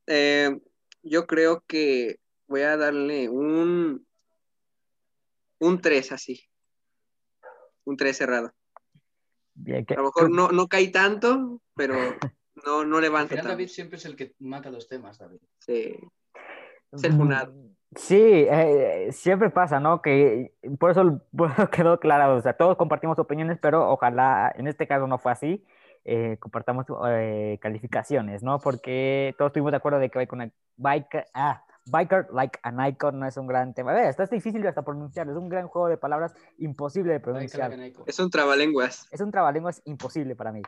Eh, yo creo que voy a darle un un 3 así. Un 3 cerrado. Bien, que- A lo mejor no, no cae tanto, pero no, no Al levanta final tanto. David siempre es el que mata los temas, David. Sí. es el funado. Mm, Sí, eh, siempre pasa, ¿no? Que por eso, por eso quedó claro, o sea, todos compartimos opiniones, pero ojalá en este caso no fue así, eh, compartamos eh, calificaciones, ¿no? Porque todos estuvimos de acuerdo de que Biker, Biker, ah, Biker Like an Icon no es un gran tema. A ver, esto es difícil hasta pronunciar, es un gran juego de palabras imposible de pronunciar. Es un trabalenguas. Es un trabalenguas imposible para mí.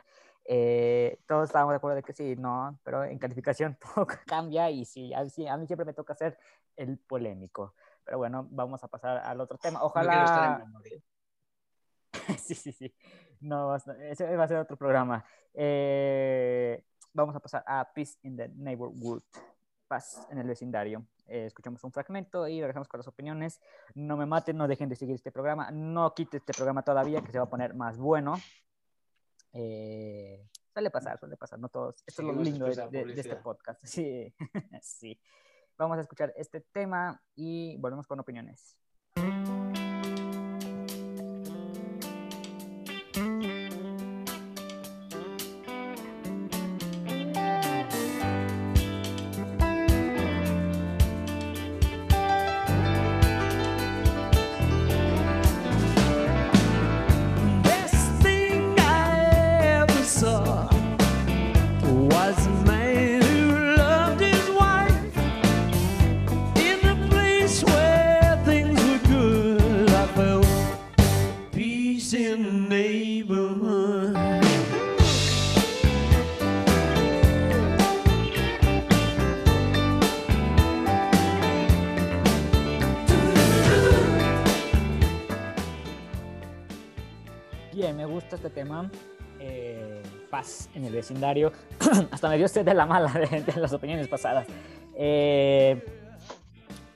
Eh, todos estábamos de acuerdo de que sí, no, pero en calificación todo cambia y sí, a, sí, a mí siempre me toca ser el polémico. Pero bueno, vamos a pasar al otro tema. No Ojalá. memoria. sí, sí, sí. No, ese va a ser otro programa. Eh, vamos a pasar a Peace in the Neighborhood. Paz en el vecindario. Eh, escuchamos un fragmento y regresamos con las opiniones. No me maten, no dejen de seguir este programa. No quite este programa todavía, que se va a poner más bueno. Eh, suele pasar, suele pasar, no todos. Esto es lo lindo de, de de- este podcast. Sí, sí. Vamos a escuchar este tema y volvemos con opiniones. En el vecindario, hasta me dio usted de la mala de, las opiniones pasadas. Eh,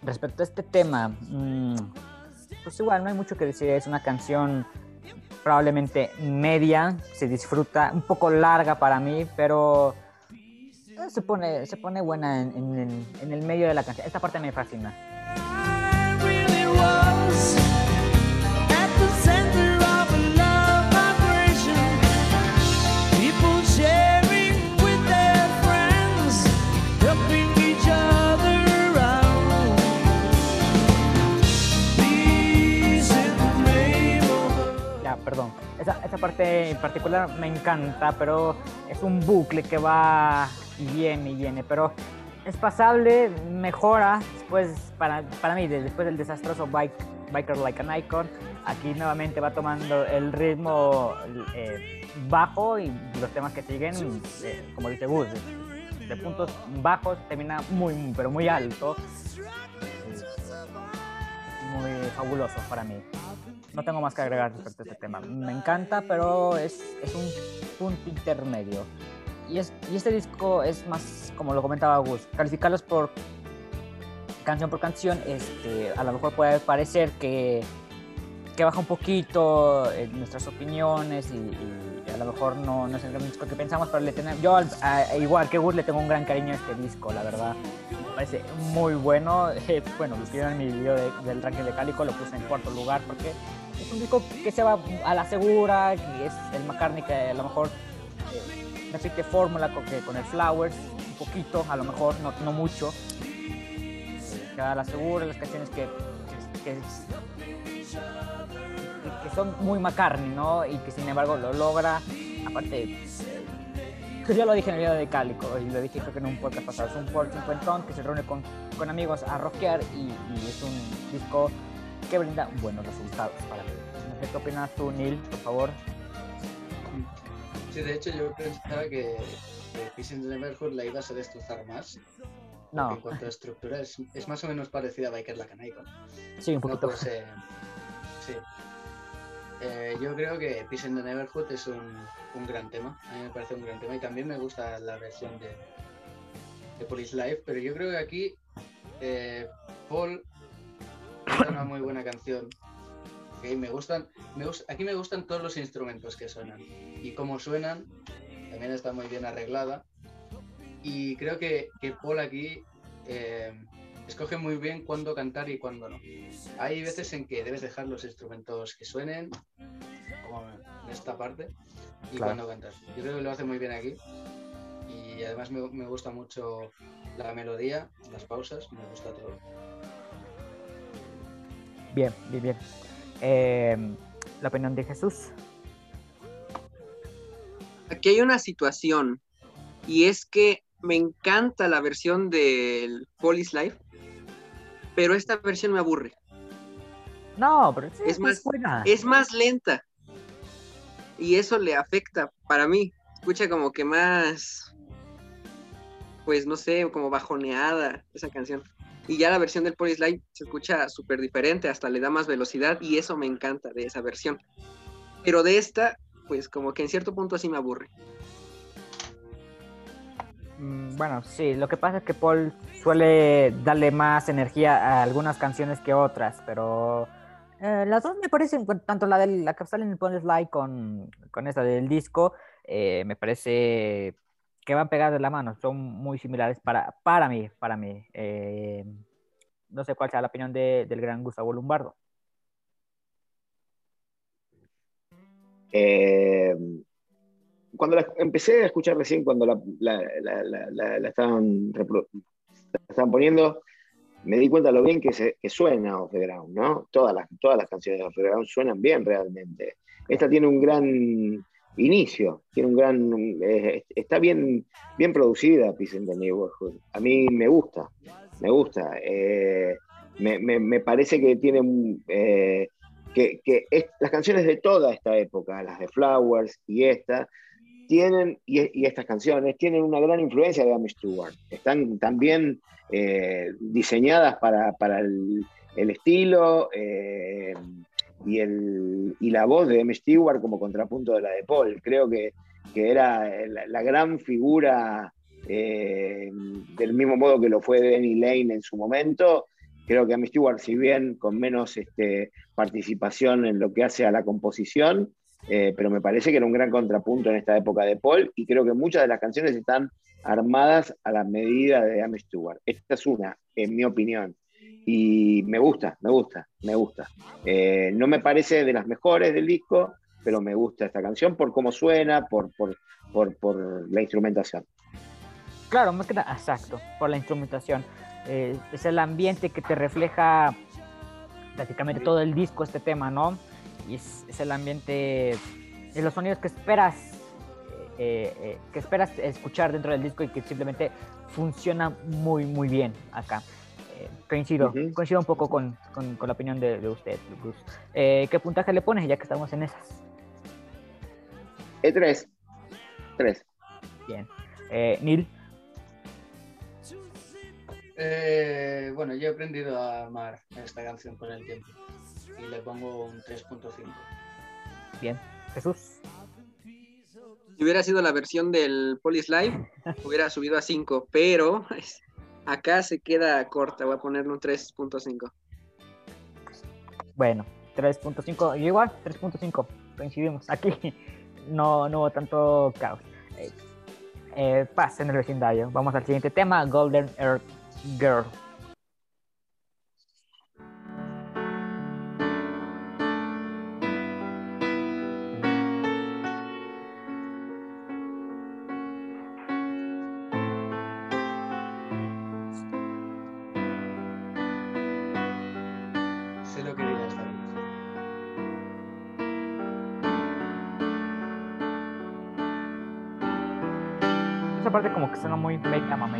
respecto a este tema, mm, pues igual no hay mucho que decir, es una canción probablemente media, se disfruta, un poco larga para mí, pero eh, se pone, se pone buena en el medio de la canción. Esta parte me fascina. Perdón. Esa, esa parte en particular me encanta, pero es un bucle que va y viene y viene. Pero es pasable, mejora después, para, para mí, de- después del desastroso Bike, Biker Like an Icon. Aquí nuevamente va tomando el ritmo eh, bajo y los temas que siguen, eh, como dice Gus, de, puntos bajos termina muy, pero muy alto. Muy fabuloso para mí. No tengo más que agregar respecto a este tema. Me encanta, pero es, es un punto intermedio. Y, es, y este disco es más, como lo comentaba Gus, calificarlos por canción por canción, este, a lo mejor puede parecer que, que baja un poquito en nuestras opiniones y, y a lo mejor no, no es el gran disco que pensamos, pero le tenemos, yo al- a- igual que Gus le tengo un gran cariño a este disco, la verdad. Me parece muy bueno. Bueno, lo vieron en mi video de- del ranking de Cálico, lo puse en cuarto lugar porque es un disco que se va a la segura, que es el McCartney que a lo mejor eh, repite fórmula con, que con el Flowers, un poquito, a lo mejor, no, no mucho. Eh, que va a la segura, las canciones que, que, que- son muy McCartney, ¿no? Y que sin embargo lo logra. Aparte, eh, que ya lo dije en el video de Cálico y lo dije creo que en un podcast pasado. Es un Paul cincuentón que se reúne con, con amigos a rockear y, y es un disco que brinda buenos resultados para mí. No sé qué opinas tú, Neil, por favor. Sí, de hecho yo pensaba que, que the Neighborhood la ibas a destrozar más. No, En cuanto a estructura es, es más o menos parecida a Biker Like an Icon. sí, un No poquito. Sí. Eh, yo creo que Peace in the Neighborhood es un, un gran tema. A mí me parece un gran tema y también me gusta la versión de, de Police Life, pero yo creo que aquí eh, Paul es una muy buena canción. Me gustan, me gus- aquí me gustan todos los instrumentos que suenan y cómo suenan también está muy bien arreglada y creo que, que Paul aquí eh, escoge muy bien cuándo cantar y cuándo no. Hay veces en que debes dejar los instrumentos que suenen, como en esta parte, y Claro. cuando cantar. Yo creo que lo hace muy bien aquí. Y además me, me gusta mucho la melodía, las pausas, me gusta todo. Bien, bien, bien. Eh, la opinión de Jesús. Aquí hay una situación y es que me encanta la versión del Police Life, pero esta versión me aburre. No, pero sí, Es más- buena. Es más lenta y eso le afecta para mí. Escucha como que más, pues no sé, como bajoneada esa canción. Y ya la versión del Police Life se escucha súper diferente, hasta le da más velocidad y eso me encanta de esa versión. Pero de esta, pues como que en cierto punto así me aburre. Mm, Bueno, sí, lo que pasa es que Paul suele darle más energía a algunas canciones que otras, pero eh, las dos me parecen, tanto la de la que en el Pond Slide con, con esta del disco, eh, me parece que van pegadas de la mano, son muy similares para, para mí, para mí. Eh, no sé cuál sea la opinión de- del gran Gustavo Lombardo. Eh, cuando empecé a escuchar recién, cuando la, la- la- la- estaban, poniendo, me di cuenta lo bien que, se, que suena Off the Ground, ¿no? Todas las, todas las canciones de Off the Ground suenan bien realmente. Esta tiene un gran inicio, tiene un gran, está bien, bien producida Peace in the Neighborhood. A mí me gusta, me gusta. Eh, me, me- parece que tiene eh, que, que las canciones de toda esta época, las de Flowers y esta, tienen, y, estas canciones, tienen una gran influencia de Amy Stewart. Están también eh, diseñadas para, para el, estilo, y, el, y la voz de M. Stewart como contrapunto de la de Paul. Creo que, que era la, gran figura eh, del mismo modo que lo fue Danny Lane en su momento. Creo que M. Stewart, si bien con menos este, participación en lo que hace a la composición, eh, pero me parece que era un gran contrapunto en esta época de Paul y creo que muchas de las canciones están armadas a la medida de Amy Stewart. Esta es una, en mi opinión. Y me gusta, me gusta, me gusta. Eh, no me parece de las mejores del disco, pero me gusta esta canción por cómo suena, por, por, por, la instrumentación. Claro, más que nada, exacto, por la instrumentación. Eh, es el ambiente que te refleja prácticamente todo el disco, este tema, ¿no? Y es, es el ambiente, de los sonidos que esperas eh, eh, que esperas escuchar dentro del disco y que simplemente funciona muy, muy bien acá. Eh, coincido, coincido un poco con, con, la opinión de, de usted, Bruce. ¿Qué puntaje le pones ya que estamos en esas? E3. 3. Bien. Neil. bueno, yo he aprendido a amar esta canción con el tiempo y le pongo un 3.5. Bien. Jesús. Si hubiera sido la versión del Police Live, hubiera subido a 5, pero acá se queda corta, voy a ponerle un 3.5. Bueno, 3.5, yo igual, 3.5, coincidimos. Aquí no, no hubo tanto caos. Eh, eh, paz en el vecindario. Vamos al siguiente tema, Golden Earth Girl. Suena muy Make Mama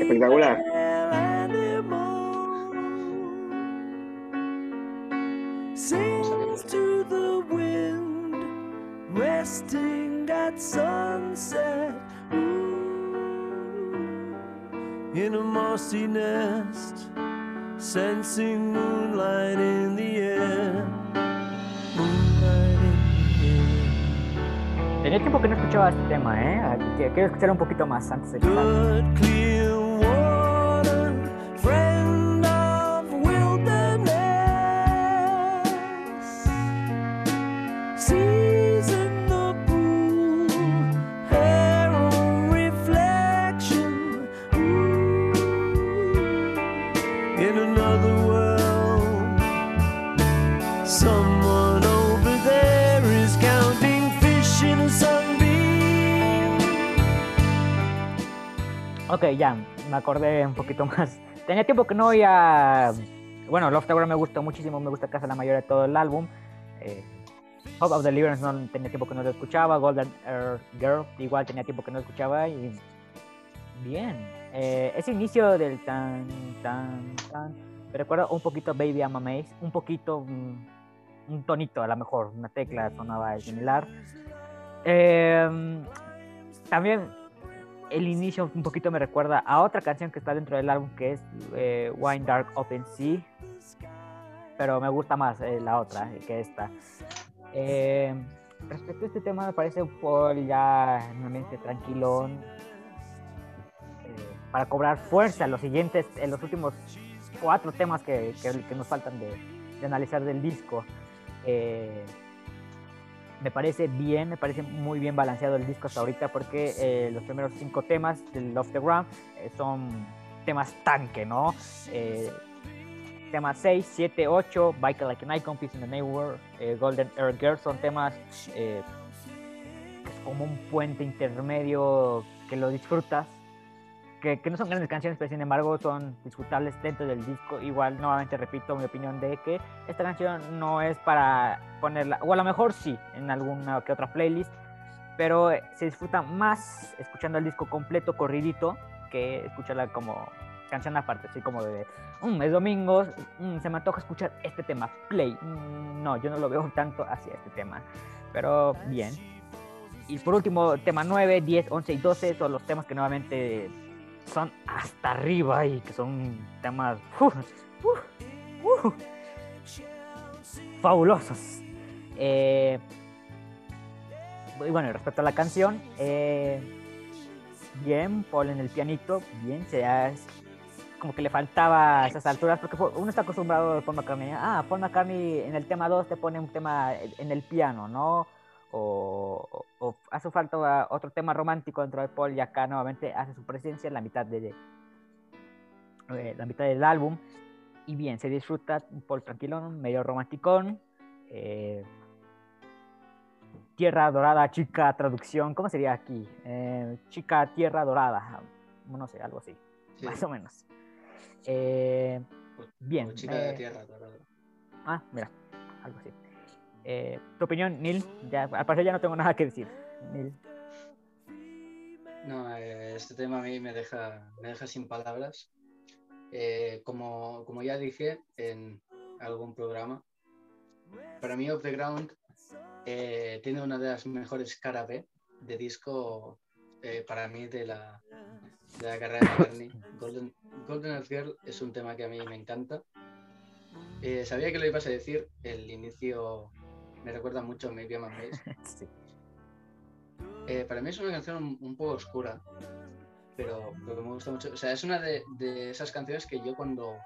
Espectacular. Que escuchaba este tema, ¿eh? Quiero escuchar un poquito más antes de Ok, acordé un poquito más. Tenía tiempo que no oía. Bueno, Love Tower me gustó muchísimo, me gusta casi la mayoría de todo el álbum. Eh, Hope of Deliverance no tenía tiempo que no lo escuchaba. Golden Earth Girl, igual tenía tiempo que no lo escuchaba. Y. Bien. Eh, ese inicio del tan, tan, tan. Me recuerda un poquito Baby I'm Amazed. Un poquito. Mm, un tonito, a lo mejor. Una tecla sonaba similar. Eh, también el inicio un poquito me recuerda a otra canción que está dentro del álbum que es eh, Wine Dark Open Sea, pero me gusta más eh, la otra eh, que esta. respecto a este tema me parece un poco ya nuevamente tranquilón para cobrar fuerza los siguientes, en los últimos cuatro temas que, que, nos faltan de, de, analizar del disco me parece bien, me parece muy bien balanceado el disco hasta ahorita porque eh, los primeros cinco temas del Love the Ground eh, son temas tanque, ¿no? Eh, temas 6, 7, 8, Bike Like an Icon, Peace in the Neighborhood, Golden Air Girl son temas como un puente intermedio que lo disfrutas que, no son grandes canciones, pero sin embargo son disfrutables dentro del disco. Igual, nuevamente repito mi opinión de que esta canción no es para ponerla, o a lo mejor sí, en alguna que otra playlist, pero se disfruta más escuchando el disco completo, corridito, que escucharla como canción aparte, así como de, um, es domingo, mm, se me antoja escuchar este tema, play. Mm, no, yo no lo veo tanto hacia este tema, pero bien. Y por último, tema 9, 10, 11 y 12 son los temas que nuevamente son hasta arriba y que son temas fabulosos. Eh, y bueno, respecto a la canción, eh, bien, Paul en el pianito, bien, se ha- como que le faltaba a esas alturas, porque uno está acostumbrado a Paul McCartney, ah, Paul McCartney en el tema 2 te pone un tema en el piano, ¿no? O, hace falta otro tema romántico dentro de Paul y acá nuevamente hace su presencia en la mitad de eh, la mitad del álbum y bien, se disfruta un Paul tranquilón, medio romanticón, eh, Tierra Dorada, chica, traducción, ¿cómo sería aquí? Eh, chica, Tierra Dorada, no sé, algo así, Sí, más o menos. Bien, o chica de tierra dorada. ah, mira, algo así. Eh, ¿Tu opinión, Neil? Ya, al parecer ya no tengo nada que decir. Neil. No, eh, este tema a mí me deja, me deja sin palabras. Eh, como, como ya dije en algún programa, para mí Off the Ground eh, tiene una de las mejores cara B de disco eh, para mí de la, de la carrera de McCartney. Golden, Golden Earth Girl es un tema que a mí me encanta. Eh, sabía que lo ibas a decir, el inicio me recuerda mucho a Maybe I'm. Sí. Eh, para mí es una canción un, un poco oscura, pero, pero que me gusta mucho. O sea, es una de, de esas canciones que yo cuando,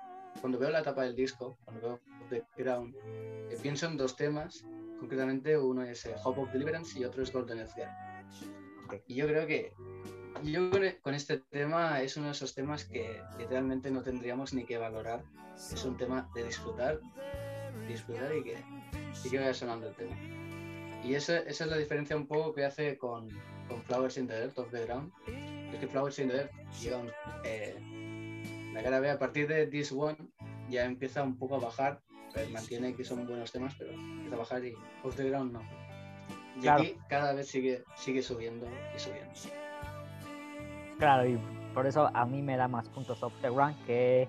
cuando veo la tapa del disco, cuando veo The Ground, eh, pienso en dos temas. Concretamente, uno es eh, Hope of Deliverance y otro es Golden. Ok. Y yo creo que yo con este tema es uno de esos temas que literalmente no tendríamos ni que valorar. Es un tema de disfrutar, disfrutar y que, y que vaya sonando el tema. Y esa, esa es la diferencia un poco que hace con, con Flowers in the Dirt, Off the Ground. Es que Flowers in the llega un- eh, la cara B a partir de This One ya empieza un poco a bajar. eh, mantiene que son buenos temas, pero empieza a bajar y Off the Ground no. Y Claro. aquí cada vez sigue, sigue subiendo y subiendo. Claro, y por eso a mí me da más puntos off the ground que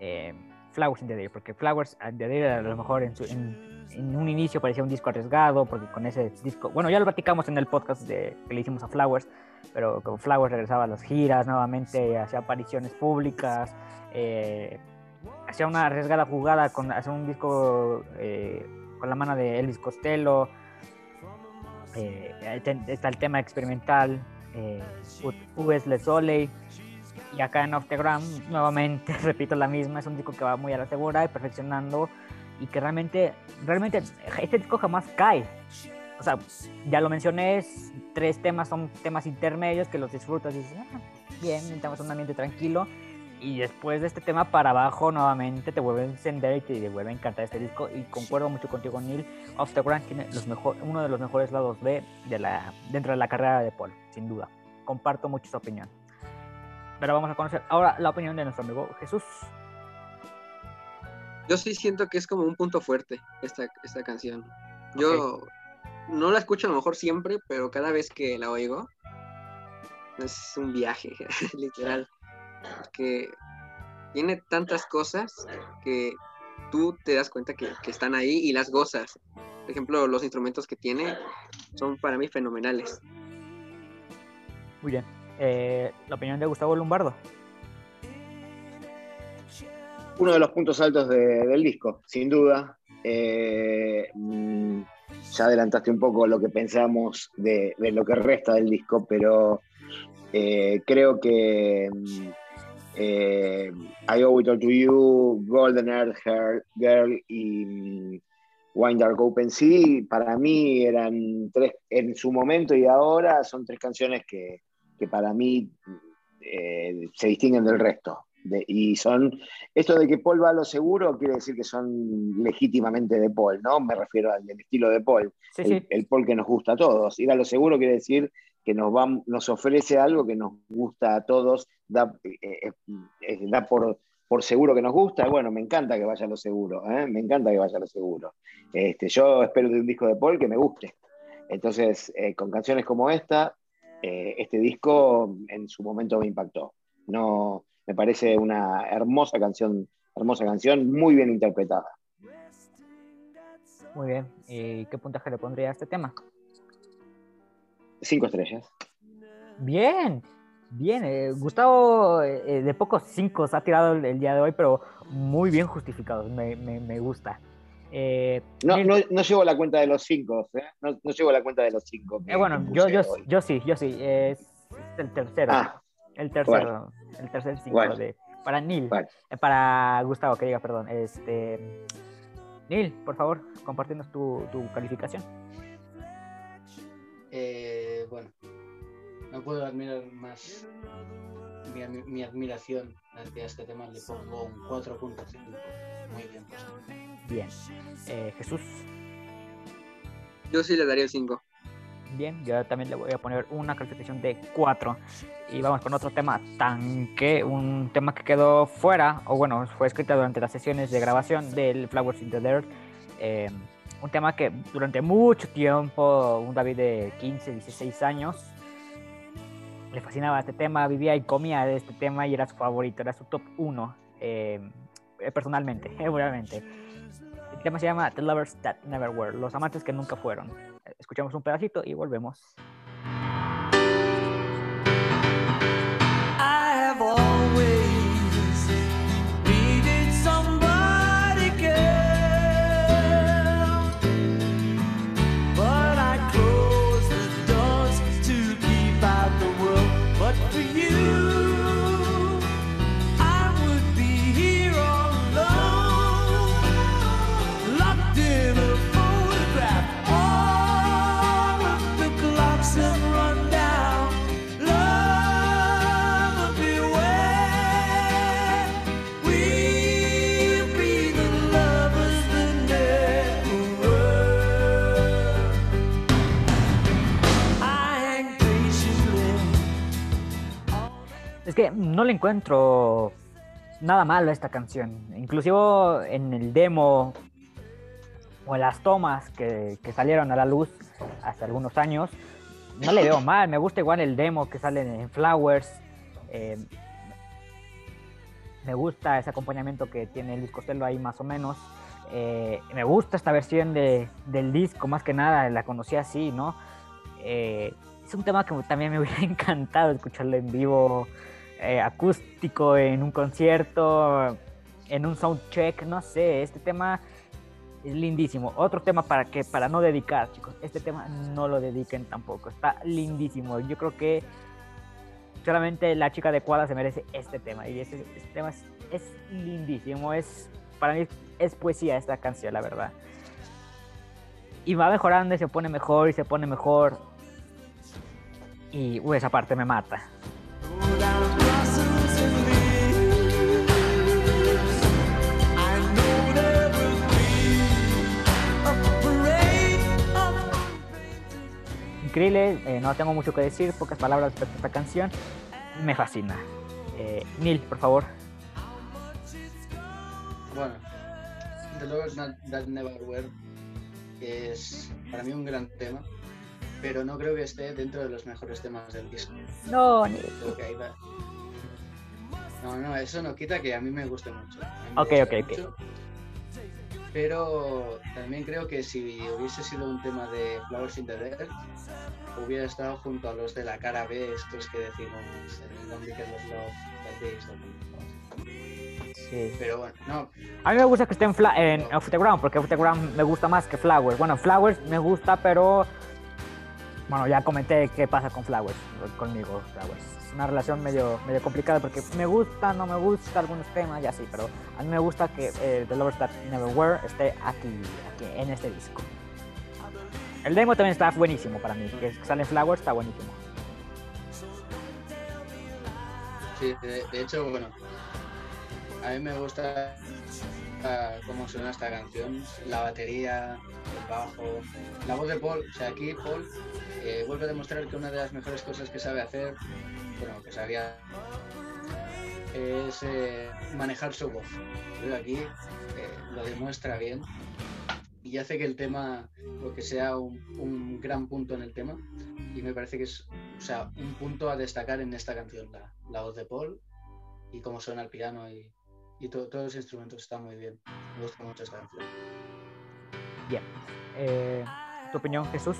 eh, Flowers in the Day, porque Flowers in the Day a lo mejor en, su- un inicio parecía un disco arriesgado, porque con ese disco, bueno, ya lo platicamos en el podcast de, que le hicimos a Flowers, pero con Flowers regresaba a las giras nuevamente, hacía apariciones públicas, eh, hacía una arriesgada jugada con hacer un disco eh, con la mano de Elvis Costello, eh, está el tema experimental, eh, Le Soleil, y acá en Off the Ground, nuevamente, repito la misma, es un disco que va muy a la segura y perfeccionando, y que realmente, realmente, este disco jamás cae. O sea, ya lo mencioné, es- tres temas son temas intermedios que los disfrutas y dices, "Ah, bien, estamos en un ambiente tranquilo. Y después de este tema para abajo, nuevamente te vuelve a encender y te vuelve a encantar este disco. Y concuerdo mucho contigo, Neil. Off the Ground tiene los mejor, uno de los mejores lados B de la, dentro de la carrera de Paul, sin duda. Comparto mucho su opinión. Pero vamos a conocer ahora la opinión de nuestro amigo Jesús. Yo sí siento que es como un punto fuerte esta, esta canción. Yo no la escucho a lo mejor siempre, pero cada vez que la oigo es un viaje, literal. Que tiene tantas cosas que tú te das cuenta que, que están ahí y las gozas. Por ejemplo, los instrumentos que tiene son para mí fenomenales. Muy bien. Eh, la opinión de Gustavo Lombardo. Uno de los puntos altos de- del disco, sin duda. Eh, mm, ya adelantaste un poco lo que pensamos de, lo que resta del disco, pero eh, creo que mm, I Owe It All To You, Golden Earth Girl, Girl y mm, Wine Dark Open Sea, para mí eran tres, en su momento y ahora son tres canciones que, que para mí eh, se distinguen del resto. De- y son esto de que Paul va a lo seguro quiere decir que son legítimamente de Paul, ¿no? Me refiero al del estilo de Paul, Sí, el, sí. el Paul que nos gusta a todos. Ir a lo seguro quiere decir que nos, va, nos ofrece algo que nos gusta a todos, da, eh, eh, da por, por seguro que nos gusta. Bueno, me encanta que vaya a lo seguro, ¿eh? me encanta que vaya a lo seguro. Este, yo espero de un disco de Paul que me guste. Entonces, eh, con canciones como esta, eh, este disco en su momento me impactó. No, me parece una hermosa canción, hermosa canción, muy bien interpretada. Muy bien. ¿Y qué puntaje le pondría a este tema? Cinco estrellas. Bien, Bien, eh, Gustavo eh, de pocos cinco se ha tirado el, el día de hoy, pero muy bien justificados, me, me- me gusta. Eh, No, Nil- no, no llevo la cuenta de los cinco, ¿eh? No, no llevo la cuenta de los cinco. que- eh, bueno, yo, yo, yo sí, yo sí, es, es el tercero, Ah, el tercero, el tercer cinco Bueno. de, para Neil, Bueno. eh, para Gustavo, que diga, perdón, este, Neil, por favor, compartinos tu, tu calificación. Eh, bueno, no puedo admirar más mi, admiración hacia este tema. Le pongo un 4.5. Muy bien puesto. Bien, Eh, Jesús, Yo sí le daría el 5. Bien, yo también le voy a poner una calificación de 4. Y vamos con otro tema, tanque, un tema que quedó fuera, o bueno, fue escrita durante las sesiones de grabación del Flowers in the Dirt. Eh, un tema que durante mucho tiempo, un David de 15, 16 años, le fascinaba este tema, vivía y comía de este tema y era su favorito, era su top 1, personalmente, obviamente. El tema se llama The Lovers That Never Were, los amantes que nunca fueron. Escuchamos un pedacito y volvemos. Le encuentro nada malo a esta canción. Inclusive en el demo o en las tomas que, salieron a la luz hace algunos años, no le veo mal. Me gusta igual el demo que sale en Flowers. eh, me gusta ese acompañamiento que tiene Luis Costello ahí más o menos. Eh, me gusta esta versión de, del disco, más que nada, la conocí así, ¿no? Eh, es un tema que también me hubiera encantado escucharlo en vivo, eh, acústico, en un concierto, en un soundcheck, no sé, este tema es lindísimo. Otro tema para que para no dedicar, chicos, este tema no lo dediquen tampoco, está lindísimo. Yo creo que solamente la chica adecuada se merece este tema y este tema es, es lindísimo, es para mí es poesía esta canción, la verdad. Y va mejorando y se pone mejor y se pone mejor. Y esa parte me mata. Increíble, eh, no tengo mucho que decir, pocas palabras respecto a esta canción. Me fascina. Eh, Neil, por favor. Bueno, The Lovers That Never Were es para mí un gran tema, pero no creo que esté dentro de los mejores temas del disco. No, Neil. No, no, eso no quita que a mí me guste mucho. Me Ok, gusta ok, ok. Pero también creo que si hubiese sido un tema de Flowers in the Dirt, hubiera estado junto a los de la cara B, estos que decimos en Don't Because of Love, Sí. Pero bueno, no, A mí me gusta que esté en, Fla- en Off the Ground, porque Off the Ground me gusta más que Flowers. Bueno, Flowers me gusta, pero. Bueno, ya comenté qué pasa con Flowers, conmigo, Flowers. Una relación medio, medio complicada porque me gusta, no me gusta algunos temas y así, pero a mí me gusta que eh, The Lovers That Never Were esté aquí, aquí, en este disco. El demo también está buenísimo para mí, que sale Flowers está buenísimo. Sí, de, de hecho, bueno, a mí me gusta ah, cómo suena esta canción, la batería, el bajo, la voz de Paul. O sea, aquí Paul eh, vuelve a demostrar que una de las mejores cosas que sabe hacer, bueno, que sabía, es eh, manejar su voz. Que aquí eh, lo demuestra bien y hace que el tema, lo que sea un, un gran punto en el tema. Y me parece que es o sea, un punto a destacar en esta canción, la, la voz de Paul y cómo suena el piano y, y to- todos los instrumentos están muy bien. Me gusta mucho esta canción. Bien. Eh, ¿Tu opinión, Jesús?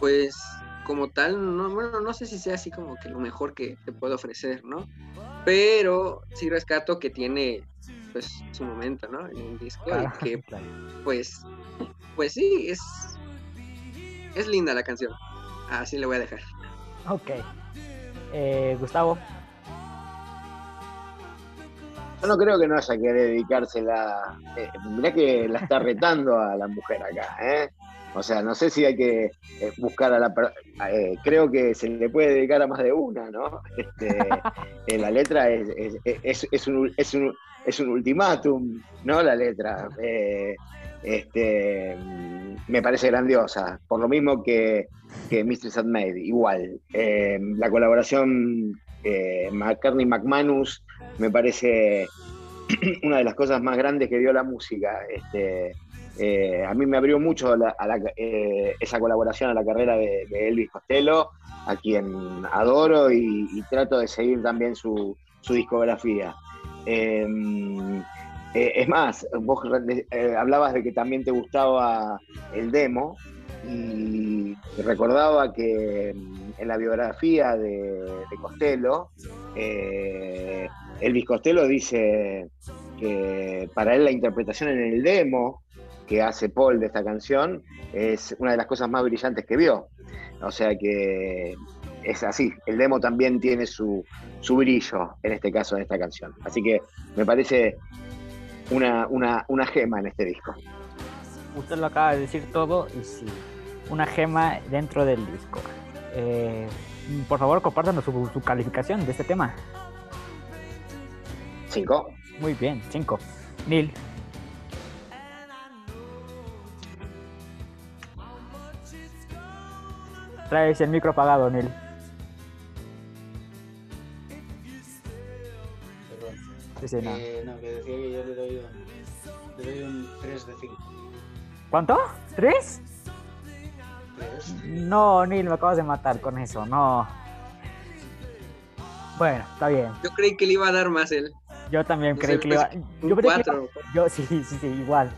Pues como tal, no, bueno, no sé si sea así como que lo mejor que te puedo ofrecer, ¿no? Pero sí rescato que tiene pues su momento, ¿no? En el disco Claro, y que claro. pues pues sí, es es linda la canción. Así le voy a dejar. Ok. Eh, Gustavo, Yo no creo que no haya que dedicársela. Eh, mirá que la está retando a la mujer acá, ¿eh? O sea, no sé si hay que eh, buscar a la eh, creo que se le puede dedicar a más de una, ¿no? Este, eh, la letra es, es, es- es un, es, un, es un ultimátum, ¿no? La letra. Eh, este, me parece grandiosa. Por lo mismo que, que Mistress Made, igual. La colaboración eh, McCartney-McManus me parece una de las cosas más grandes que dio la música. Este, eh, a mí me abrió mucho a la- eh, esa colaboración a la carrera de, Elvis Costello, a quien adoro y, trato de seguir también su, discografía. Eh, es más, vos hablabas de que también te gustaba el demo y recordaba que mm, en la biografía de, Costello, eh, Elvis Costello dice que para él la interpretación en el demo que hace Paul de esta canción es una de las cosas más brillantes que vio. O sea que es así, el demo también tiene su, su brillo en este caso en esta canción. Así que me parece una, una, una gema en este disco. Usted lo acaba de decir todo y sí, una gema dentro del disco. Eh, por favor, compártanos su, su calificación de este tema. Cinco. Muy bien, 5. Neil, traes el micro apagado, Neil. Perdón. Sí, sí, no. Eh, no, que decía que yo le doy un, le doy un 3 de 5. ¿Cuánto? ¿Tres? 3. No, Neil, me acabas de matar con eso, no. Bueno, está bien. Yo creí que le iba a dar más él. Yo también No creí sé, que le iba... pues, Yo pensé que iba- 4. Yo sí, sí, sí, igual.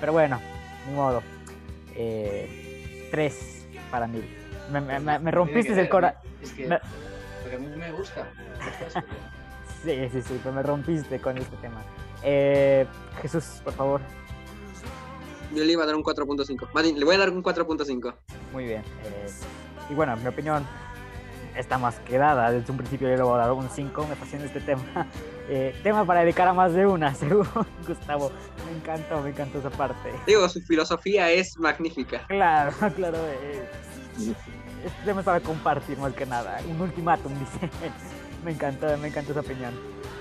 Pero bueno, ni modo. Eh, tres para mí. Me, me- me- me rompiste el corazón. Es que, me- porque a mí me gusta. Sí, sí, sí, pero me rompiste con este tema. Eh, Jesús, por favor. Yo le iba a dar un 4.5. Más bien, le voy a dar un 4.5. Muy bien. eh, y bueno, mi opinión está más que dada. Desde un principio yo le voy a dar un 5. Me fascina este tema. Eh, tema para dedicar a más de una, según Gustavo. Me encantó, me encantó esa parte. Digo, su filosofía es magnífica. Claro, claro. eh, este tema es para compartir más que nada. Un ultimátum, dice. me encantó, me encantó esa opinión.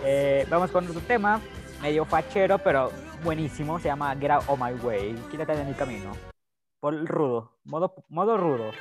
Eh, vamos con otro tema, medio fachero, pero buenísimo. Se llama Get Out of My Way. Quítate de mi camino. Por rudo, modo, modo rudo.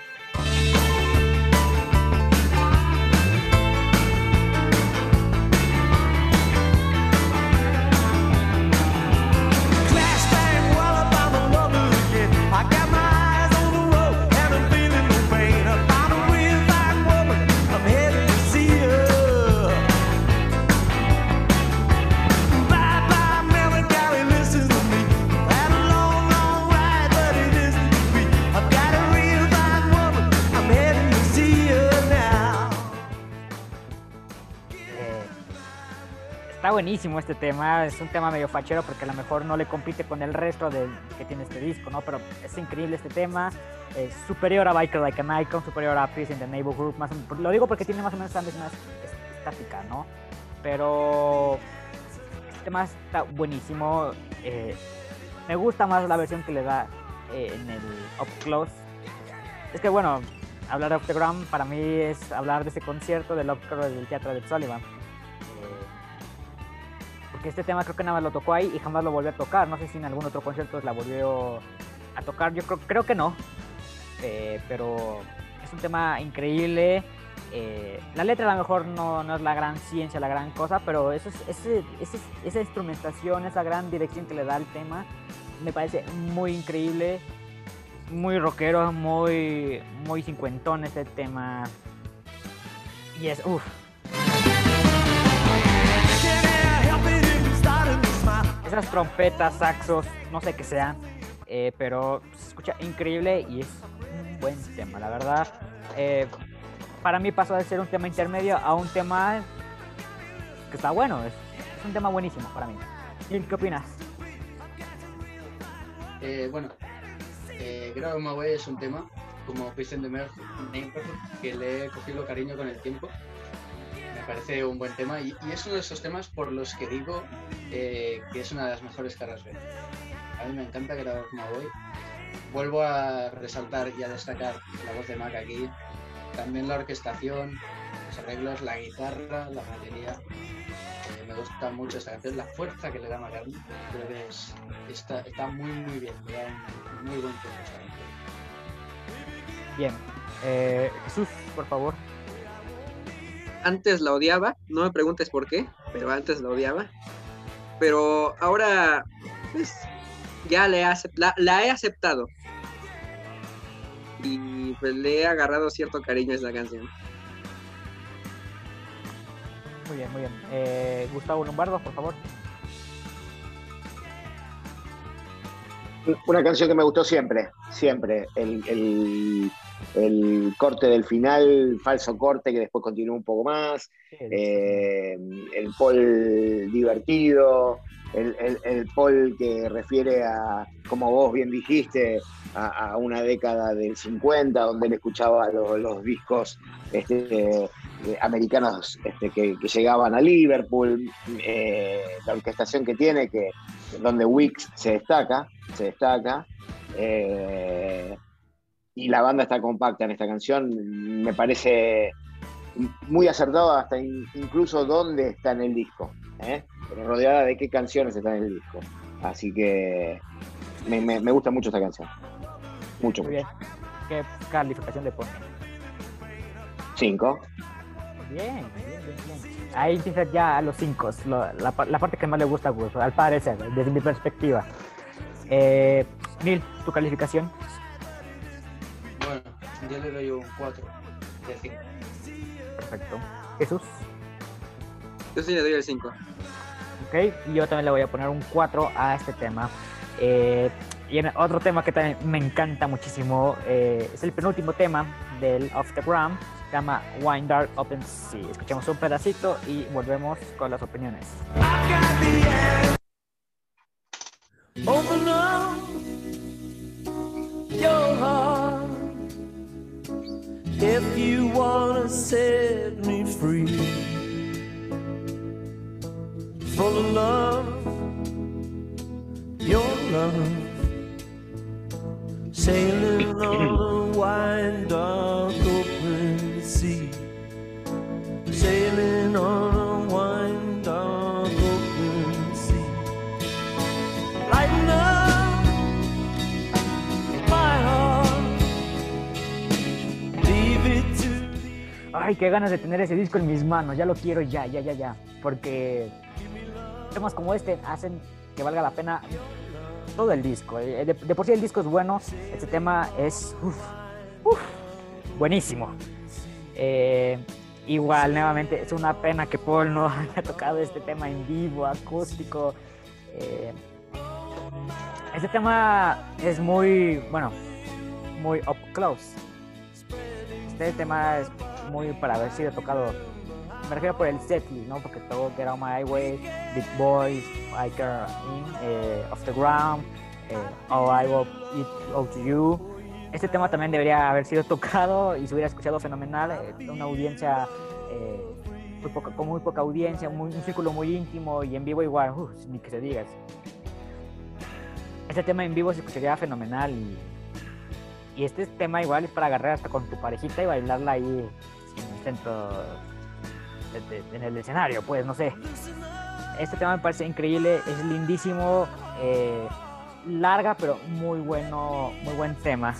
Está buenísimo este tema. Es un tema medio fachero porque a lo mejor no le compite con el resto de, que tiene este disco, ¿no? Pero es increíble este tema. Es superior a Biker Like an Icon, superior a Peace in the Neighborhood. Más, o- lo digo porque tiene más o menos esa misma es- estática, ¿no? Pero este tema está buenísimo. eh, me gusta más la versión que le da eh, en el Up Close. Es que bueno, hablar de Octagram para mí es hablar de ese concierto del Up Close del Teatro de Sullivan. Porque este tema creo que nada más lo tocó ahí y jamás lo volvió a tocar. No sé si en algún otro concierto la volvió a tocar. Yo creo, creo que no. Eh, pero es un tema increíble. Eh, la letra a lo mejor no, no es la gran ciencia, la gran cosa, pero eso es, ese- ese- esa instrumentación, esa gran dirección que le da al tema, me parece muy increíble, muy rockero, muy, muy cincuentón este tema. Y es, uff, esas trompetas, saxos, no sé qué sean, eh, pero se escucha increíble y es un buen tema, la verdad. eh, para mí pasó de ser un tema intermedio a un tema que está bueno, es, un tema buenísimo para mí. Gil, ¿qué opinas? Eh, bueno, eh, My es un tema, como Christian de que le he cogido cariño con el tiempo. Me parece un buen tema y, es uno de esos temas por los que digo eh, que es una de las mejores caras B. A mí me encanta Grab My Way. Vuelvo a resaltar y a destacar la voz de Mac aquí, también la orquestación, los arreglos, la guitarra, la batería. Eh, me gusta mucho esta canción, la fuerza que le da Macaroni. Creo que es, está, está muy, muy bien. Muy buen canción. Bien. Eh, Jesús, por favor. Antes la odiaba, no me preguntes por qué, pero antes la odiaba. Pero ahora, pues, ya le la, la he aceptado. Y pues le he agarrado cierto cariño a esta canción. Muy bien, muy bien. Eh, Gustavo Lombardo, por favor. Una canción que me gustó siempre, siempre. El, el- el corte del final, falso corte que después continúa un poco más. eh, el Paul divertido, el, el- el Paul que refiere a, como vos bien dijiste, a, a una década del 50, donde él escuchaba los, los discos este, eh, americanos este, que, que llegaban a Liverpool, eh, la orquestación que tiene, que donde Wix se destaca, se destaca. eh, y la banda está compacta en esta canción, me parece muy acertado hasta in- incluso dónde está en el disco, ¿eh? Pero rodeada de qué canciones están en el disco. Así que me, me- me gusta mucho esta canción. Mucho, Muy mucho. bien. ¿Qué calificación le pone? Cinco. Bien, bien, bien, bien. Ahí empieza ya a los cinco, lo- la, pa- la parte que más le gusta a Gus, al parecer, desde mi perspectiva. Eh, Neil, tu calificación. Yo le doy un 4 de 5. Perfecto. Jesús. Yo sí le doy el 5. Ok, y yo también le voy a poner un 4 a este tema. Eh, y en otro tema que también me encanta muchísimo eh, es el penúltimo tema del Off the Ground, se llama Wine Dark Open Sea. Escuchamos un pedacito y volvemos con las opiniones. Open up your heart wanna set me free. Full of love, your love, sailing on a wide, dark, open sea. Sailing on Ay, qué ganas de tener ese disco en mis manos. Ya lo quiero ya, ya, ya, ya. Porque temas como este hacen que valga la pena todo el disco. Eh, De, por sí el disco es bueno. Este tema es uf, uf, buenísimo. Eh, igual, nuevamente, es una pena que Paul no haya tocado este tema en vivo, acústico. Eh, este tema es muy, bueno, muy up close. Este tema es muy para haber sido tocado. Me refiero por el setlist, ¿no? Porque todo Get Out My Way, Big Boys, I Care In, eh, Off the Ground, eh, Oh I Will It Out to You. Este tema también debería haber sido tocado y se hubiera escuchado fenomenal. eh, una audiencia, eh, muy poca- con muy poca audiencia, muy- un círculo muy íntimo y en vivo igual, uf, ni que se digas. Este tema en vivo se escucharía fenomenal y y este tema igual es para agarrar hasta con tu parejita y bailarla ahí en el centro, en el escenario, pues, no sé. Este tema me parece increíble, es lindísimo, eh, larga, pero muy bueno, muy buen tema.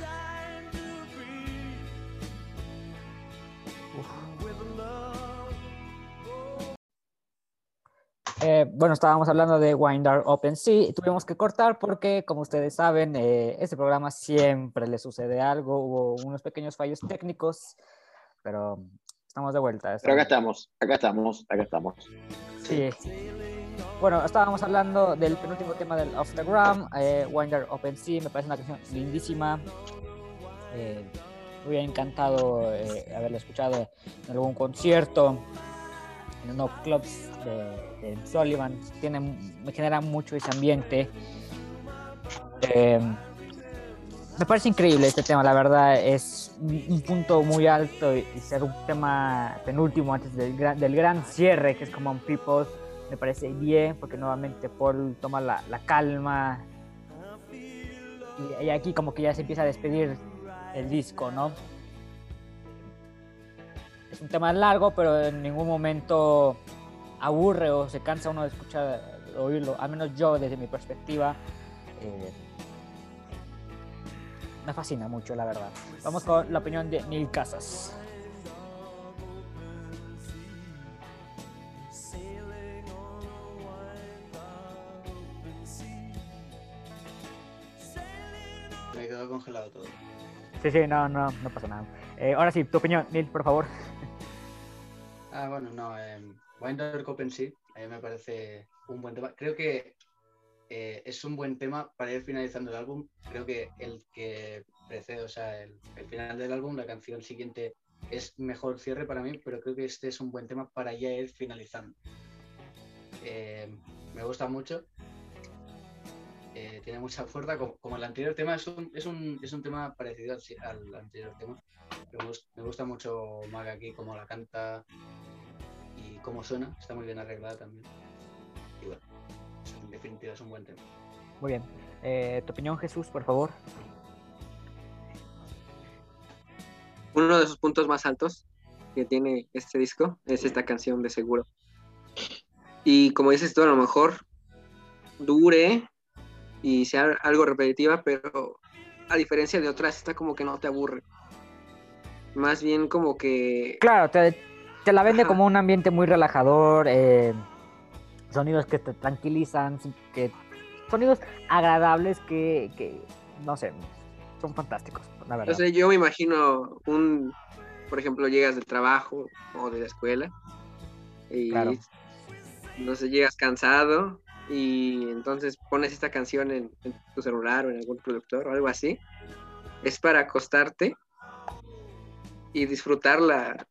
Eh, bueno, estábamos hablando de Windar Open Sea tuvimos que cortar porque, como ustedes saben, eh, este programa siempre le sucede algo, hubo unos pequeños fallos técnicos, pero estamos de vuelta. Pero acá estamos, acá estamos, acá estamos. Sí. Bueno, estábamos hablando del penúltimo tema del Off the Ground, eh, Windar Open Sea, me parece una canción lindísima. Eh, Me hubiera encantado eh, haberlo escuchado en algún concierto, en los clubs de, de Sullivan. Tiene, me genera mucho ese ambiente. Eh, me parece increíble este tema, la verdad. Es un un punto muy alto y, ser un tema penúltimo antes del gran, del gran cierre, que es Common People. Me parece bien, porque nuevamente Paul toma la, la calma. Y, aquí, como que ya se empieza a despedir el disco, ¿no? Es un tema largo, pero en ningún momento aburre o se cansa uno de escuchar, oírlo. Al menos yo, desde mi perspectiva. eh, me fascina mucho, la verdad. Vamos con la opinión de Neil Casas. Me quedó congelado todo. Sí, sí, no, no, no pasa nada. Eh, ahora sí, tu opinión, Neil, por favor. Ah, bueno, no. Eh, Winder Cup en sí, a mí me parece un buen tema. Creo que eh, es un buen tema para ir finalizando el álbum. Creo que el que precede, o sea, el, final del álbum, la canción siguiente es mejor cierre para mí, pero creo que este es un buen tema para ya ir finalizando. Eh, me gusta mucho. Eh, tiene mucha fuerza, como, como el anterior tema, es un, es un, es un tema parecido al, anterior tema. Me gusta, me gusta mucho Mag aquí, cómo la canta y cómo suena, está muy bien arreglada también. Definitiva es un buen tema. Muy bien. Eh, tu opinión, Jesús, por favor. Uno de sus puntos más altos que tiene este disco es esta canción de seguro. Y como dices tú, a lo mejor dure y sea algo repetitiva, pero a diferencia de otras, está como que no te aburre. Más bien como que Claro, te, te la vende Ajá. como un ambiente muy relajador, eh, sonidos que te tranquilizan, que sonidos agradables que, que, no sé, son fantásticos, la verdad. Sé, yo me imagino un, por ejemplo, llegas del trabajo o de la escuela y Claro. no sé, llegas cansado y entonces pones esta canción en, en tu celular o en algún productor o algo así. Es para acostarte y disfrutarla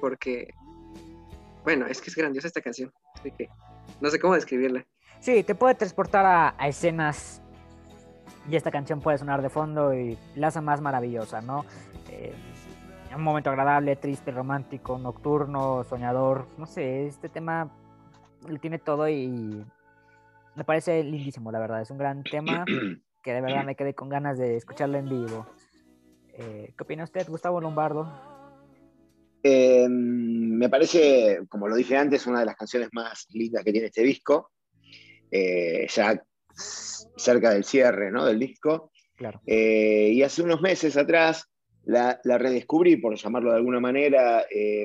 porque, bueno, es que es grandiosa esta canción. Así que no sé cómo describirla. Sí, te puede transportar a, a escenas y esta canción puede sonar de fondo y la hace más maravillosa, ¿no? Eh, un momento agradable, triste, romántico, nocturno, soñador, no sé, este tema lo tiene todo y me parece lindísimo, la verdad, es un gran tema que de verdad me quedé con ganas de escucharlo en vivo. Eh, ¿Qué opina usted, Gustavo Lombardo? Eh, me parece, como lo dije antes, una de las canciones más lindas que tiene este disco. Eh, ya cerca del cierre ¿no? del disco. Claro. Eh, y hace unos meses atrás la, la redescubrí, por llamarlo de alguna manera.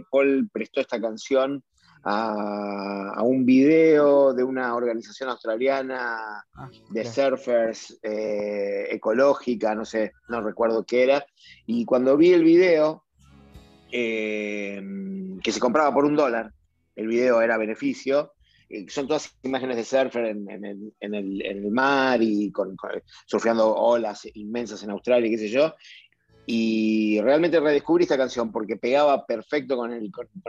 Paul prestó esta canción a, a, un video de una organización australiana Ah, de claro. surfers ecológica, no sé, no recuerdo qué era. Y cuando vi el video, eh, que se compraba por un dólar, el video era beneficio, eh, son todas imágenes de surfer en, el, mar y surfeando olas inmensas en Australia, qué sé yo. Y realmente redescubrí esta canción porque pegaba perfecto con,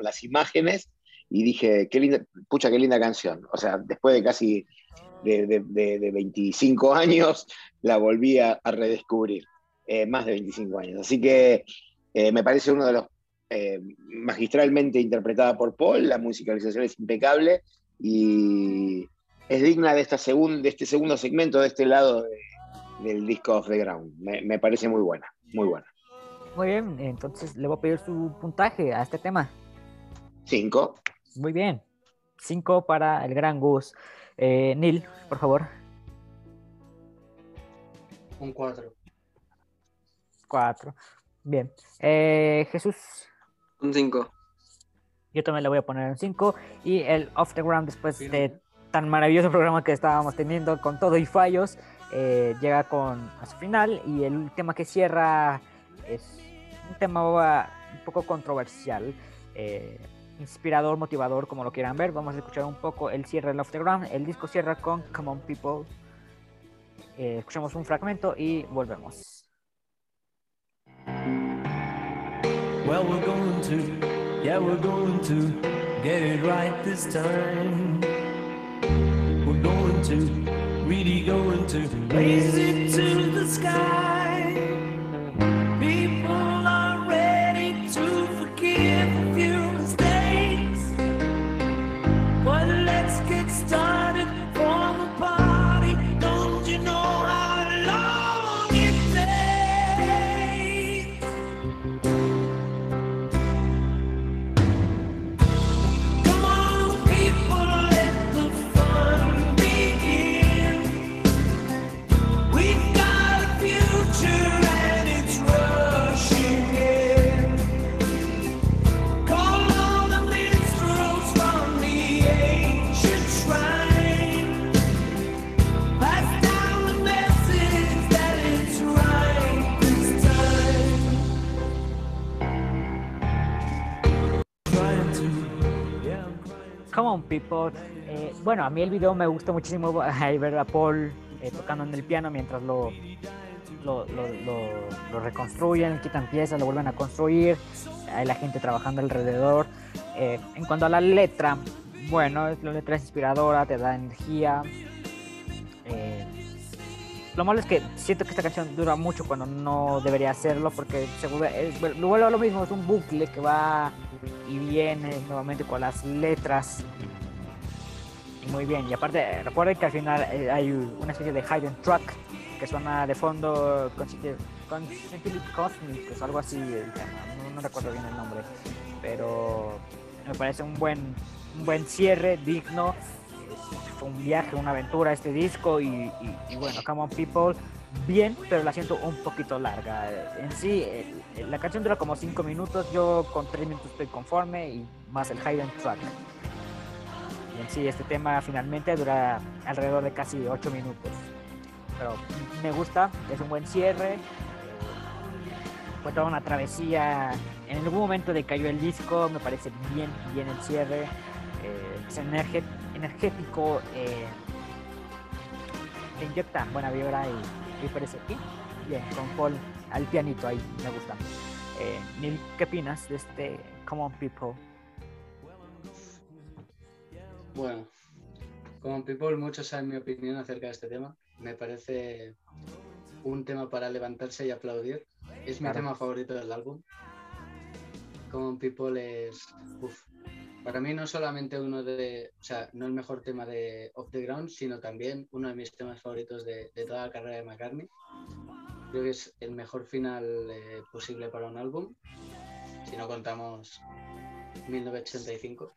las imágenes y dije, qué linda, pucha, qué linda canción. O sea, después de casi de 25 años, la volví a, a redescubrir. Eh, más de 25 años. Así que eh, me parece uno de los eh, magistralmente interpretada por Paul, la musicalización es impecable y es digna de, esta segun, de este segundo segmento, de este lado de, del disco Off the Ground. Me, me, parece muy buena, muy buena. Muy bien, entonces le voy a pedir su puntaje a este tema. Cinco. Muy bien, cinco para el gran Gus. Eh, Neil, por favor. Un cuatro. Cuatro. Bien. Eh, Jesús. Un 5. Yo también le voy a poner un 5. Y el Off the Ground, después sí, de tan maravilloso programa que estábamos teniendo con todo y fallos, eh, llega con a su final. Y el tema que cierra es un tema un poco controversial. Eh, inspirador, motivador, como lo quieran ver. Vamos a escuchar un poco el cierre del Off the Ground. El disco cierra con Come On People. Eh, escuchamos un fragmento y volvemos. Well, we're going to, yeah, we're going to get it right this time. We're going to, really going to raise it to the sky. People. Eh, bueno, a mí el video me gusta muchísimo ver a Paul eh, tocando en el piano mientras lo, reconstruyen, quitan piezas, lo vuelven a construir. Hay la gente trabajando alrededor. Eh, en cuanto a la letra, bueno, la letra es inspiradora, te da energía. Lo malo es que siento que esta canción dura mucho cuando no debería hacerlo porque seguro es, bueno, lo mismo, es un bucle que va y viene nuevamente con las letras. Muy bien, y aparte recuerden que al final eh, hay una especie de hidden track que suena de fondo con Cosmic, es algo así, eh, no, no recuerdo bien el nombre, pero me parece un buen, un buen cierre, digno. Fue un viaje, una aventura este disco y, bueno, Come On People, bien, pero la siento un poquito larga. En sí, la canción dura como 5 minutos, yo con 3 minutos estoy conforme y más el hidden track. Y en sí, este tema finalmente dura alrededor de casi 8 minutos. Pero me gusta, es un buen cierre. Fue toda una travesía. En algún momento decayó el disco, me parece bien, bien el cierre. eh, es energe- energético, eh, te inyecta buena vibra y, y parece bien, bien, con Paul al pianito ahí, me gusta. Eh, Neil, ¿qué opinas de este Come On People? Bueno, como People, muchos saben mi opinión acerca de este tema. Me parece un tema para levantarse y aplaudir. Es mi Claro. tema favorito del álbum. Common People es, uf, para mí no solamente uno de, o sea, no el mejor tema de Off the Ground, sino también uno de mis temas favoritos de, de toda la carrera de McCartney. Creo que es el mejor final eh, posible para un álbum, si no contamos 1985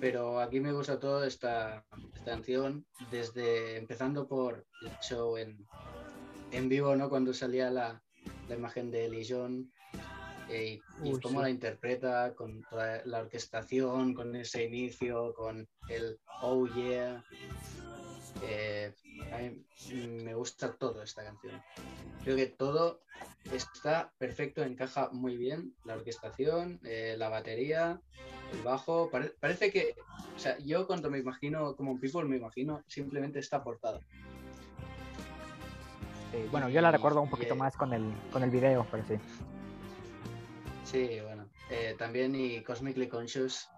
pero aquí me gusta todo esta, esta canción, desde empezando por el show en, en vivo, ¿no? Cuando salía la, la imagen de Ellie John eh, y, Uy, cómo sí. la interpreta con toda la orquestación, con ese inicio, con el oh yeah. Eh, a mí me gusta todo esta canción. Creo que todo está perfecto, encaja muy bien. La orquestación, eh, la batería, el bajo. pare- parece que, o sea, yo cuando me imagino como People, me imagino simplemente esta portada. Bueno, yo la Y- recuerdo un poquito más con el, con el video, pero sí. Sí, bueno. eh, también y Cosmically Conscious,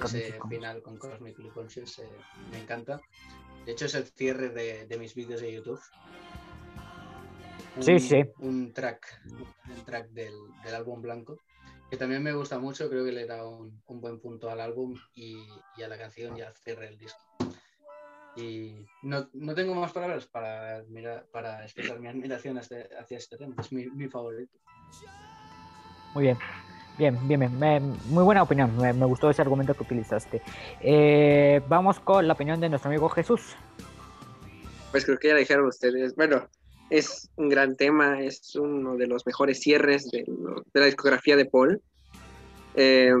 Cosmically ese Conscious. final con Cosmically Conscious, eh, me encanta. De hecho, es el cierre de, de mis vídeos de YouTube. Sí, sí. Un track, un track del, del álbum blanco, que también me gusta mucho, creo que le da un, un buen punto al álbum y, y a la canción y al cierre del disco. Y no, no tengo más palabras para, para expresar mi admiración hacia este tema, es mi, mi favorito. Muy bien. Bien, bien, bien. Me- muy buena opinión. Me, me gustó ese argumento que utilizaste. Eh, vamos con la opinión de nuestro amigo Jesús. Pues creo que ya dijeron ustedes. Bueno, es un gran tema, es uno de los mejores cierres de, la discografía de Paul. Eh,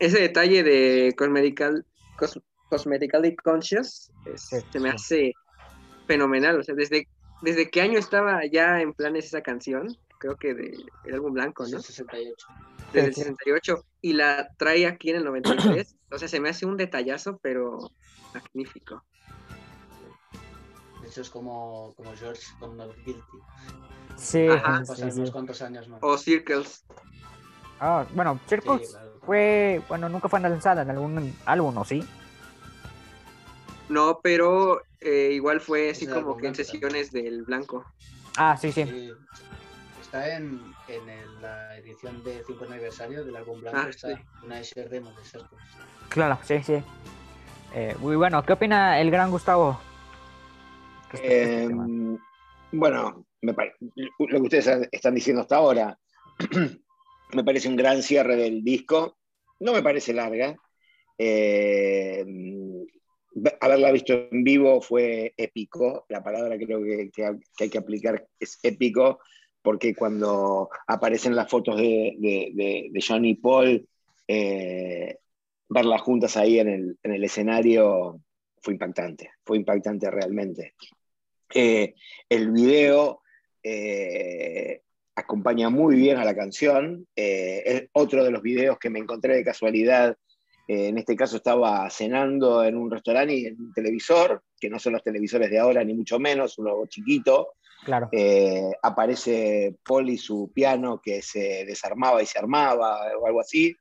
ese detalle de Cosmedical, Cos- Cosmetically Conscious es- Sí, se me sí. hace fenomenal. O sea, desde, desde qué año estaba ya en planes esa canción, creo que de, el álbum blanco, ¿no? el 68. Desde el Sí, sí. 68 y la trae aquí en el 93. o sea, se me hace un detallazo, pero magnífico. De hecho, es como, como George con Not Guilty. Sí, Ajá. sí, sí. unos cuantos años más. O Circles. Ah, bueno, Circles Sí, claro. fue, bueno, nunca fue lanzada en algún álbum, ¿o sí? No, pero eh, igual fue así como que en sesiones del blanco. Ah, sí, sí. Está en, en el- la edición de 50 aniversario del álbum blanco. Ah, está sí. una ese demo de Circles. Claro, sí, sí. Eh, muy bueno, ¿qué opina el gran Gustavo? este Eh, bueno, me lo que ustedes están diciendo hasta ahora me parece un gran cierre del disco. No me parece larga. Eh, haberla visto en vivo fue épico. La palabra creo que, que- que hay que aplicar es épico, porque cuando aparecen las fotos de, de, John y Paul, eh, verlas juntas ahí en el, en el escenario fue impactante. Fue impactante realmente. Eh, el video eh, acompaña muy bien a la canción. Eh, es otro de los videos que me encontré de casualidad. En este caso estaba cenando en un restaurante y en un televisor, que no son los televisores de ahora, ni mucho menos, uno chiquito. Claro. Eh, aparece Paul y su piano que se desarmaba y se armaba o algo así.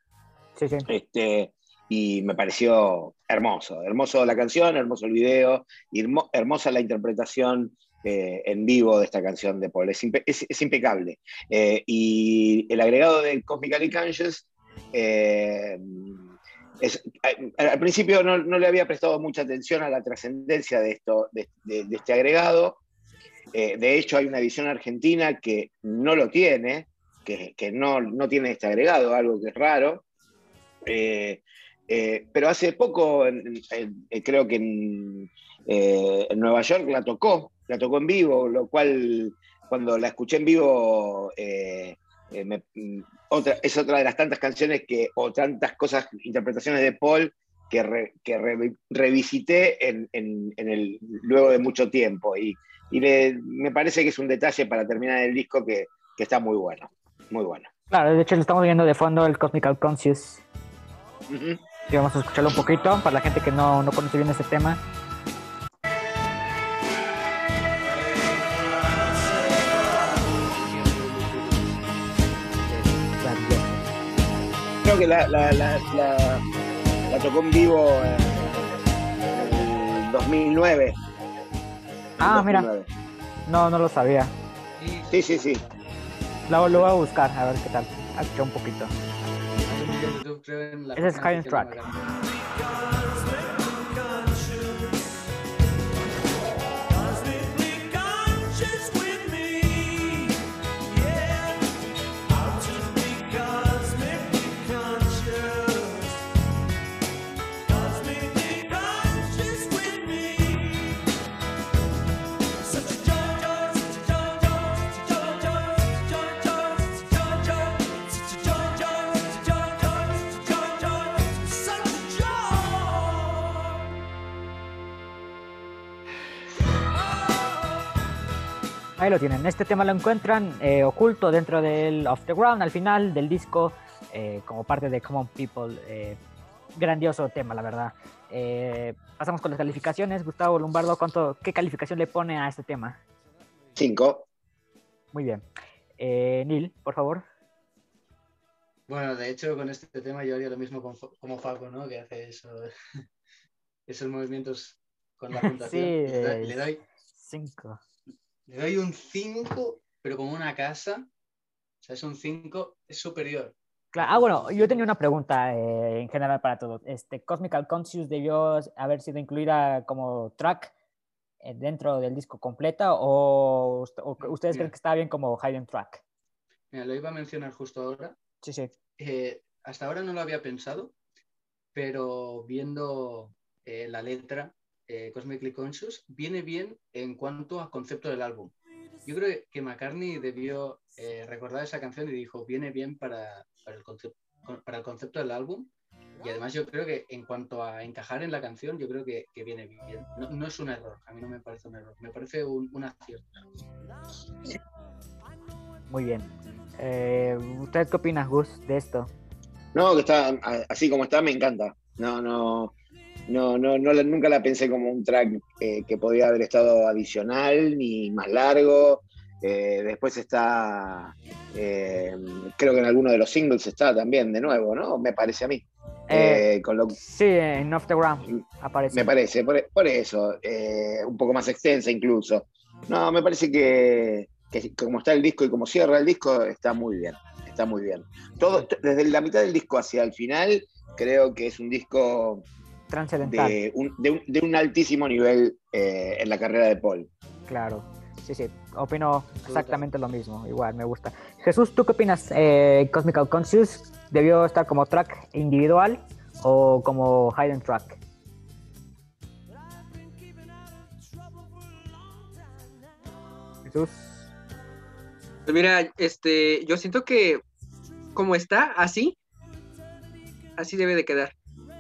Sí, sí. Este, y me pareció hermoso, hermoso la canción, hermoso el video, hermo- hermosa la interpretación eh, en vivo de esta canción de Paul. Es, impe- es- es impecable. Eh, y el agregado de Cosmically Conscious, eh, es- al principio no, no le había prestado mucha atención a la trascendencia de, esto, de, de- de este agregado. Eh, de hecho, hay una edición argentina que no lo tiene, que, no, tiene este agregado, algo que es raro. Eh, eh, pero hace poco, creo que en, Nueva York la tocó, la tocó en vivo, lo cual cuando la escuché en vivo mm, es otra de las tantas canciones que, o tantas cosas, interpretaciones de Paul que, re- que re- revisité en el, luego de mucho tiempo. Y, y le- me parece que es un detalle para terminar el disco que, que está muy bueno, muy bueno. Claro, de hecho lo estamos viendo de fondo el Cosmical Conscious. Y vamos a escucharlo un poquito para la gente que no, no conoce bien este tema. Creo que la, la, la, la- la tocó en vivo en el 2009. Ah, mira, 2009. no, no lo sabía. Sí, sí, sí. Lo, lo voy a buscar, a ver qué tal. A escuchar un poquito. hay un vídeo en Ahí lo tienen. Este tema lo encuentran eh, oculto dentro del Off the Ground al final del disco, eh, como parte de Common People. eh, grandioso tema, la verdad. Eh, pasamos con las calificaciones. Gustavo Lombardo, ¿cuánto, ¿qué calificación le pone a este tema? Cinco. Muy bien. Eh, Neil, por favor. Bueno, de hecho, con este tema yo haría lo mismo con como Faco, ¿no? Que hace eso, esos movimientos con la puntuación. Sí, le, doy, Cinco. Le doy un 5, pero como una casa. O sea, es un 5, es superior. Claro. Ah, bueno, yo tenía una pregunta eh, en general para todos. Este, Cosmical Conscious debió haber sido incluida como track eh, dentro del disco completa o, ust- o ustedes creen que está bien como hidden track? Mira, lo iba a mencionar justo ahora. Sí, sí. Eh, hasta ahora no lo había pensado, pero viendo la letra eh, Cosmically Conscious, viene bien en cuanto a concepto del álbum. Yo creo que McCartney debió eh, recordar esa canción y dijo, viene bien para, para, el concepto, para el concepto del álbum. Y además yo creo que en cuanto a encajar en la canción, yo creo que, que viene bien. No, no es un error, a mí no me parece un error, me parece un, un acierto. Muy bien. Eh, ¿Usted qué opina, Gus, de esto? No, que está así como está, me encanta. No, no, no, no, no nunca la pensé como un track eh, que podría haber estado adicional ni más largo. Eh, después está, eh, creo que en alguno de los singles está también de nuevo, ¿no? Me parece a mí. Con lo, Sí, en Off the Ground aparece. me parece, por, por eso, un poco más extensa incluso. No, me parece que, que como está el disco y como cierra el disco, está muy bien, está muy bien. Todo, desde la mitad del disco hacia el final, creo que es un disco. De un, de un- de un altísimo nivel eh, en la carrera de Paul. Claro. Sí, sí. Opino exactamente lo mismo. Igual, me gusta. Jesús, ¿tú qué opinas? Eh, Cosmical Conscious debió estar como track individual o como hidden track. Jesús. Pues mira, este, yo siento que como está, así, así debe de quedar.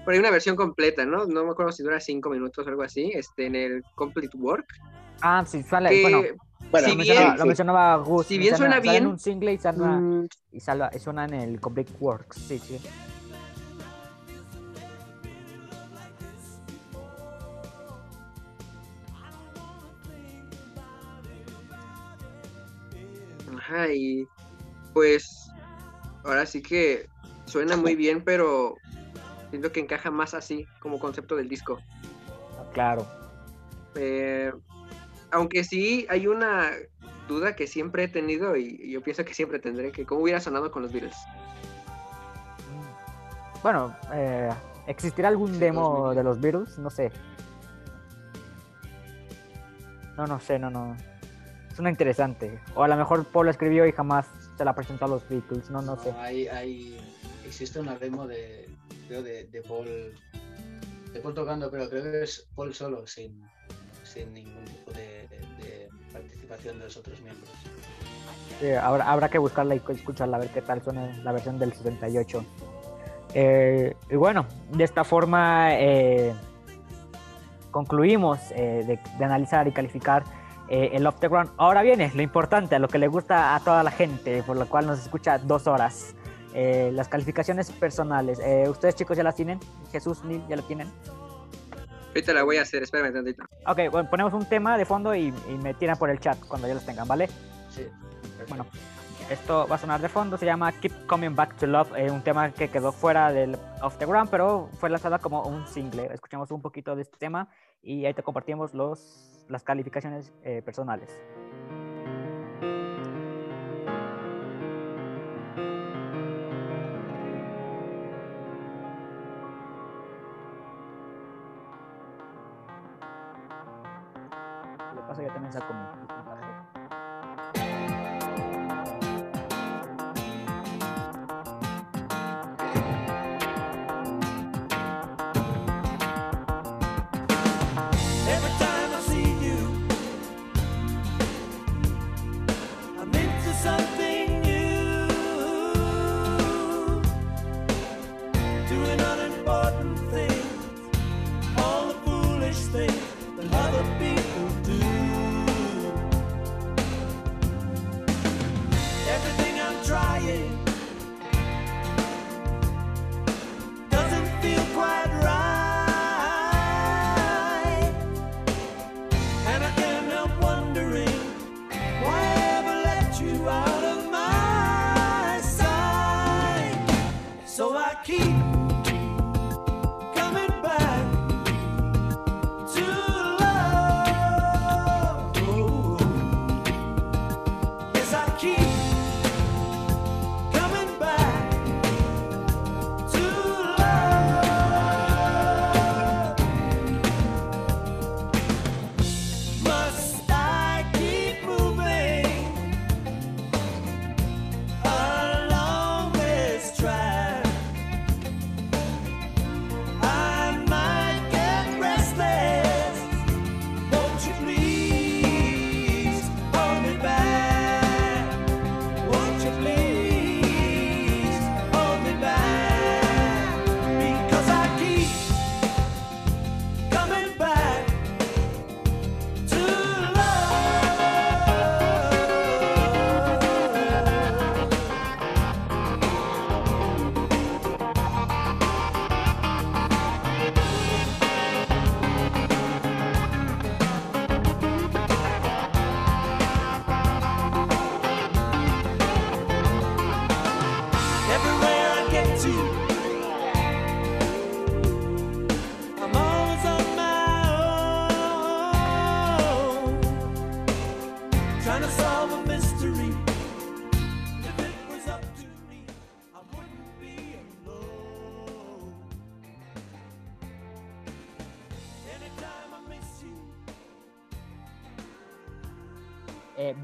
Pero hay una versión completa, ¿no? No me acuerdo si dura cinco minutos o algo así, este, en el Complete Work. Ah, sí, sale. que, Bueno, Bueno, Si lo, bien- mencionaba, sí, lo sí. mencionaba Gus. Si bien suena sale en bien, un single y, suena, mm, y y suena en el Complete Works. Sí, sí. Ajá, y pues ahora sí que suena muy bien, pero siento que encaja más así como concepto del disco. Claro. Eh, aunque sí hay una duda que siempre he tenido y, y yo pienso que siempre tendré, que cómo hubiera sonado con los Beatles. Bueno, eh, ¿existirá algún Sí, demo 2000. de los Beatles? No sé. No, no sé, no, no. Suena interesante. O a lo mejor Paul la escribió y jamás se la presentó a los Beatles. No, no sé. hay, hay, existe una demo de, creo, de, de Paul, de Paul tocando, pero creo que es Paul solo, sin, sin ningún tipo de, de participación de los otros miembros. Sí, habrá, habrá que buscarla y escucharla, a ver qué tal suena la versión del 78. Eh, y bueno, de esta forma eh, concluimos eh, de, de analizar y calificar eh, el Off the Ground. Ahora viene lo importante, lo que le gusta a toda la gente, por lo cual nos escucha dos horas. Eh, las calificaciones personales. Eh, ¿Ustedes chicos ya las tienen? Jesús, Neil, ¿ya lo tienen? Ahorita la voy a hacer, espérame tantito. Ok, bueno, ponemos un tema de fondo y, y me tiran por el chat cuando ya los tengan, ¿vale? Sí, perfecto. Bueno, esto va a sonar de fondo, se llama Keep Coming Back to Love, eh, un tema que quedó fuera del Off the Ground, pero fue lanzada como un single. Escuchamos un poquito de este tema y ahí te compartimos los, las calificaciones eh, personales. Lo que pasa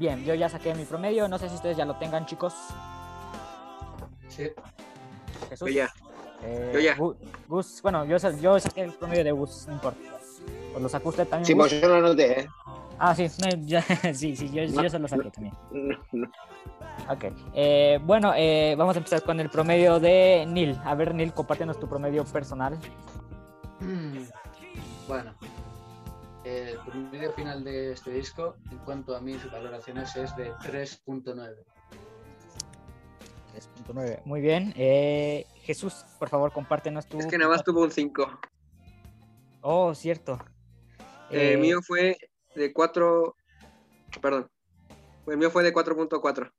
bien, yo ya saqué mi promedio. No sé si ustedes ya lo tengan, chicos. Sí. Jesús. Yo ya. Eh, Yo ya. Gus, bueno, yo, yo saqué el promedio de Gus, no importa. ¿O lo sacó usted también? Sí, Gus? pues yo lo anoté, ¿eh? Ah, sí, no, ya- sí, sí, yo, No, yo se lo saqué también. No, no. Ok. Eh, bueno, eh, vamos a empezar con el promedio de Neil. A ver, Neil, compártenos tu promedio personal. Mm, Bueno, promedio final de este disco, en cuanto a mis valoraciones, es de 3.9. 3.9. Muy bien. Eh, Jesús, por favor, compártenos tu. Es que nada más tuvo un 5. Oh, cierto. El Eh, mío fue de 4. Perdón. El mío fue de 4.4.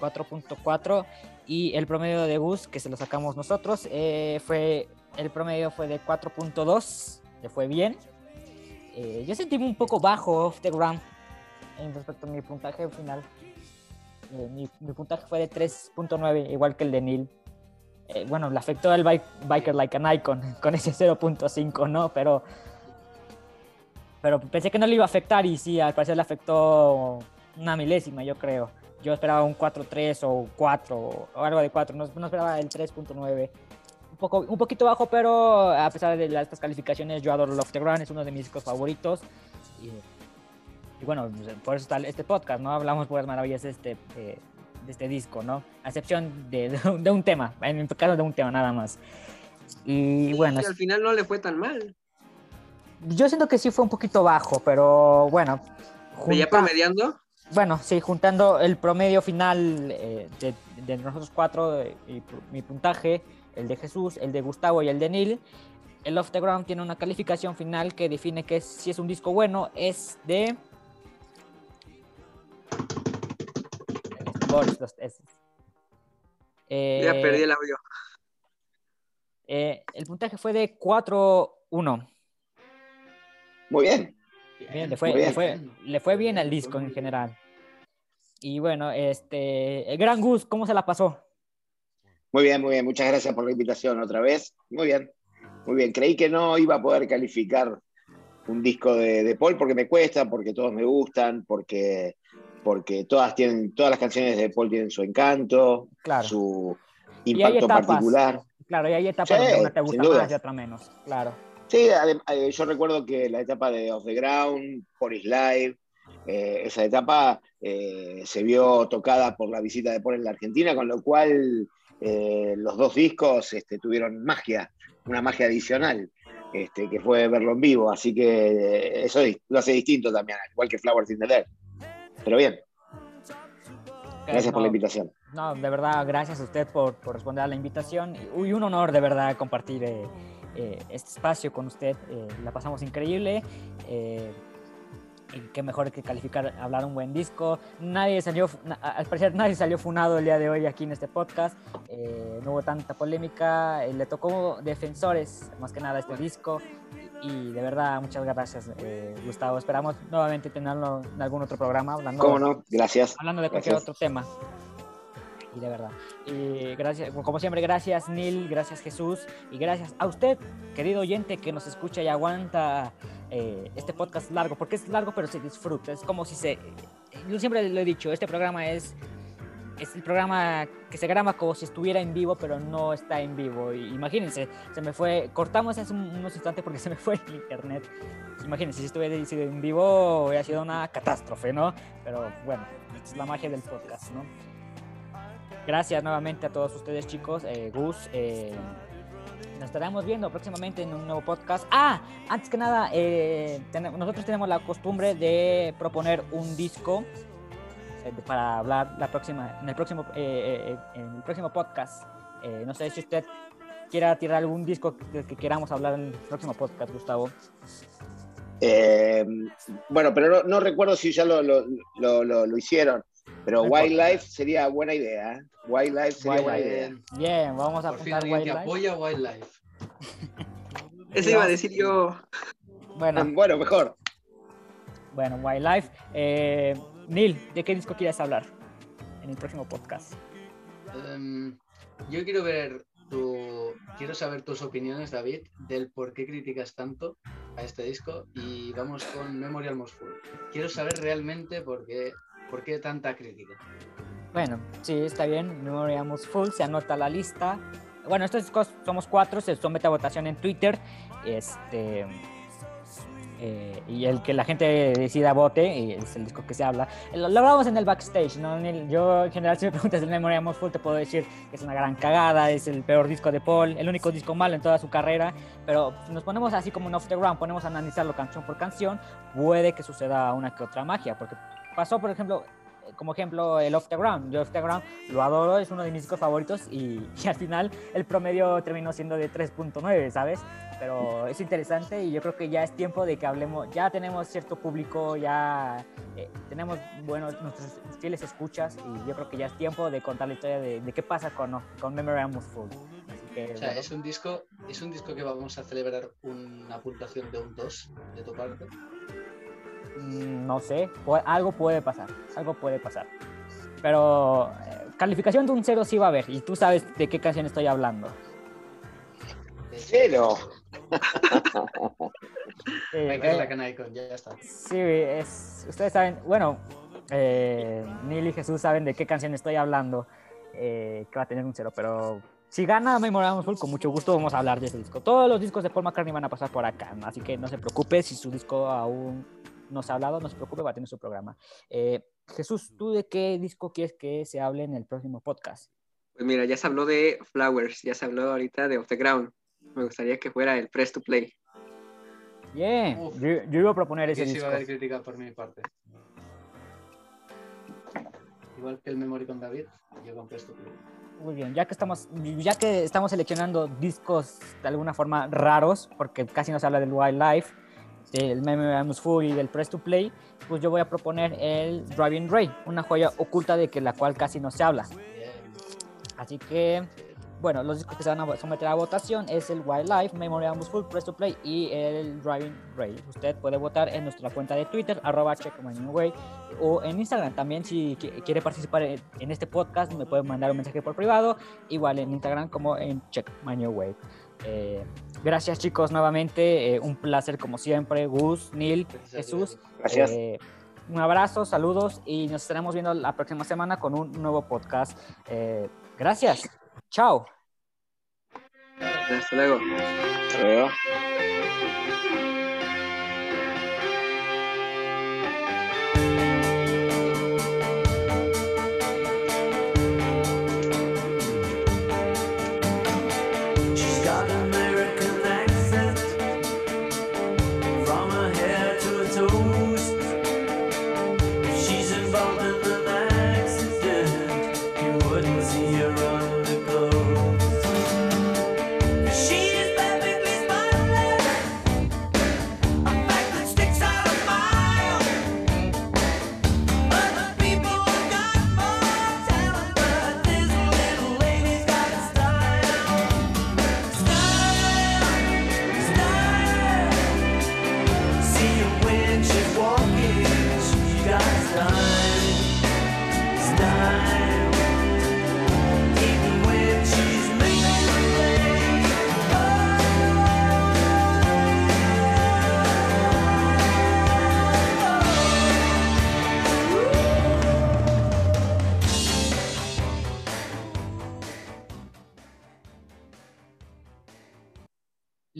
4.4 y el promedio de Gus que se lo sacamos nosotros eh, fue el promedio fue de 4.2 le fue bien Eh, yo sentí un poco bajo off the ground en respecto a mi puntaje final. Eh, mi, mi puntaje fue de 3.9 igual que el de Neil. Eh, bueno le afectó el bike- biker like an icon con ese 0.5 no pero pero pensé que no le iba a afectar y sí al parecer le afectó una milésima yo creo. Yo esperaba un 4.3 o 4 o algo de 4, no, no esperaba el 3.9. Un, poco, un poquito bajo, pero a pesar de las, estas calificaciones, yo adoro Love the Ground, es uno de mis discos favoritos. Y, y bueno, pues, por eso está este podcast, ¿no? Hablamos por las maravillas de este, eh, de este disco, ¿no? A excepción de, de un- de un tema, en mi caso de un tema nada más. Y bueno, Y al final no le fue tan mal. yo siento que sí fue un poquito bajo, pero bueno. Pero ya junta- promediando, Bueno, sí, juntando el promedio final eh, de, de nosotros cuatro, eh, y mi puntaje, el de Jesús, el de Gustavo y el de Neil, el Off the Ground tiene una calificación final que define que es- si es un disco bueno es de... Boris, los S. Eh, ya perdí el audio. eh, el puntaje fue de 4-1. Muy bien. Bien, le fue, Muy le bien. fue, le fue bien al disco en general. Y bueno, este, el Gran Gus, ¿cómo se la pasó? Muy bien, muy bien. Muchas gracias por la invitación otra vez. Muy bien. Muy bien. Creí que no iba a poder calificar un disco de, de Paul porque me cuesta, porque todos me gustan, porque, porque todas tienen, todas las canciones de Paul tienen su encanto, Claro. su impacto particular. Claro, y hay etapas Sí, donde una te gusta más y otra menos, claro. Sí, eh, yo recuerdo que la etapa de Off the Ground, Paul is Live, eh, esa etapa eh, se vio tocada por la visita de Paul en la Argentina, con lo cual eh, los dos discos este, tuvieron magia, una magia adicional, este, que fue verlo en vivo. Así que eh, eso lo hace distinto también, igual que Flowers in the Dirt. Pero bien, gracias por no, la invitación. No, de verdad, gracias a usted por, por responder a la invitación. Uy, un honor de verdad compartir eh, eh, este espacio con usted. la pasamos increíble. Qué mejor que calificar, hablar un buen disco. Nadie salió, al parecer nadie salió funado el día de hoy aquí en este podcast. eh, no hubo tanta polémica. eh, le tocó defensores, más que nada, este disco. Y de verdad, muchas gracias, eh, Gustavo. Esperamos nuevamente tenerlo en algún otro programa hablando ¿Cómo no? Gracias. hablando de cualquier Gracias. otro tema. Y de verdad. Y gracias, como siempre, gracias Neil, gracias Jesús y gracias a usted, querido oyente que nos escucha y aguanta eh, este podcast largo, porque es largo pero se disfruta. Es como si se... Yo siempre lo he dicho, este programa es, es el programa que se graba como si estuviera en vivo, pero no está en vivo. Imagínense, se me fue, cortamos hace un- unos instantes porque se me fue el internet. Imagínense, si estuviera en vivo, hubiera sido una catástrofe, ¿no? Pero bueno, es la magia del podcast, ¿no? Gracias nuevamente a todos ustedes, chicos. Eh, Gus, eh, nos estaremos viendo próximamente en un nuevo podcast. Ah, antes que nada, eh, nosotros tenemos la costumbre de proponer un disco eh, para hablar la próxima, en el próximo, eh, eh, en el próximo podcast. No sé si usted quiera tirar algún disco del que queramos hablar en el próximo podcast, Gustavo. Eh, bueno, pero no, no recuerdo si ya lo- lo- lo- lo hicieron. Pero No. Wildlife sería buena idea. ¿eh? Wildlife sería buena idea. Bien, vamos a Por fin apuntar alguien que Wildlife. apoya Wildlife. Eso iba a decir yo. Bueno, Bueno, mejor. Bueno, Wildlife. Eh, Neil, ¿de qué disco quieres hablar en el próximo podcast? Em, yo quiero ver tu. Quiero saber tus opiniones, David, del por qué criticas tanto a este disco y vamos con Memory Almost Full. Quiero saber realmente por qué, por qué tanta crítica. Bueno, sí, está bien. Memory Almost Full, se anota la lista. Bueno, estos discos somos cuatro, se somete a votación en Twitter. Este. eh, y el que la gente decida vote es el disco que se habla. Lo, lo hablamos en el backstage, ¿no? En el- yo en general si me preguntas del Memory Almost Full te puedo decir que es una gran cagada, es el peor disco de Paul, el único disco malo en toda su carrera, pero nos ponemos así como en Off the Ground, ponemos a analizarlo canción por canción, puede que suceda una que otra magia, porque pasó por ejemplo eh, como ejemplo el Off the Ground. Yo Off the Ground lo adoro, es uno de mis discos favoritos y, y al final el promedio terminó siendo de 3.9, ¿sabes? Pero es interesante y yo creo que ya es tiempo de que hablemos, ya tenemos cierto público, ya eh, tenemos, bueno, nuestros fieles escuchas y yo creo que ya es tiempo de contar la historia de, de qué pasa con, con Memory Almost Full. Así que, O sea, bueno, es un disco, es un disco que vamos a celebrar una puntuación de un 2 de tu parte. Mm, No sé, algo puede pasar, algo puede pasar. Pero eh, calificación de un cero sí va a haber, y tú sabes de qué canción estoy hablando. De Cero. Sí, es eh, la Can Icon, ya está. sí, es, ustedes saben, bueno, eh, Neil y Jesús saben de qué canción estoy hablando, eh, que va a tener un cero, pero si gana Memorable Full, con mucho gusto vamos a hablar de ese disco. Todos los discos de Paul McCartney van a pasar por acá, así que no se preocupe si su disco aún no se ha hablado, no se preocupe, va a tener su programa. Eh, Jesús, ¿tú de qué disco quieres que se hable en el próximo podcast? Pues mira, ya se habló de Flowers, ya se habló ahorita de Off the Ground. Me gustaría que fuera el Press to Play. Bien, Uf. yo, yo iba a proponer ese sí disco. va a haber crítica por mi parte. Igual que el Memory con David, yo compré esto. Muy bien, ya que estamos, ya que estamos seleccionando discos de alguna forma raros, porque casi no se habla del Wildlife, del Memories Full y del Press to Play, pues yo voy a proponer el Driving Ray, una joya oculta de que la cual casi no se habla. Así que, bueno, los discos que se van a someter a votación es el Wildlife, Memory Almost Full, Press to Play y el Driving Ray. Usted puede votar en nuestra cuenta de Twitter, arroba checkmyway, o en Instagram también si qui- quiere participar en, este podcast me puede mandar un mensaje por privado, igual en Instagram como en Check. Eh, gracias chicos nuevamente, eh, un placer como siempre, Gus, Neil, Gracias Jesús. Gracias. Eh, un abrazo, saludos y nos estaremos viendo la próxima semana con un nuevo podcast. Eh, gracias. Chao. Hasta luego. Hasta luego.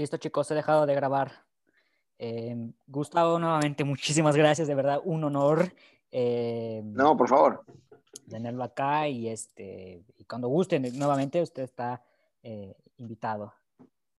Listo chicos, he dejado de grabar. Eh, Gustavo, nuevamente muchísimas gracias, de verdad, un honor eh, No, por favor. tenerlo acá y, este, y cuando gusten nuevamente usted está eh, invitado.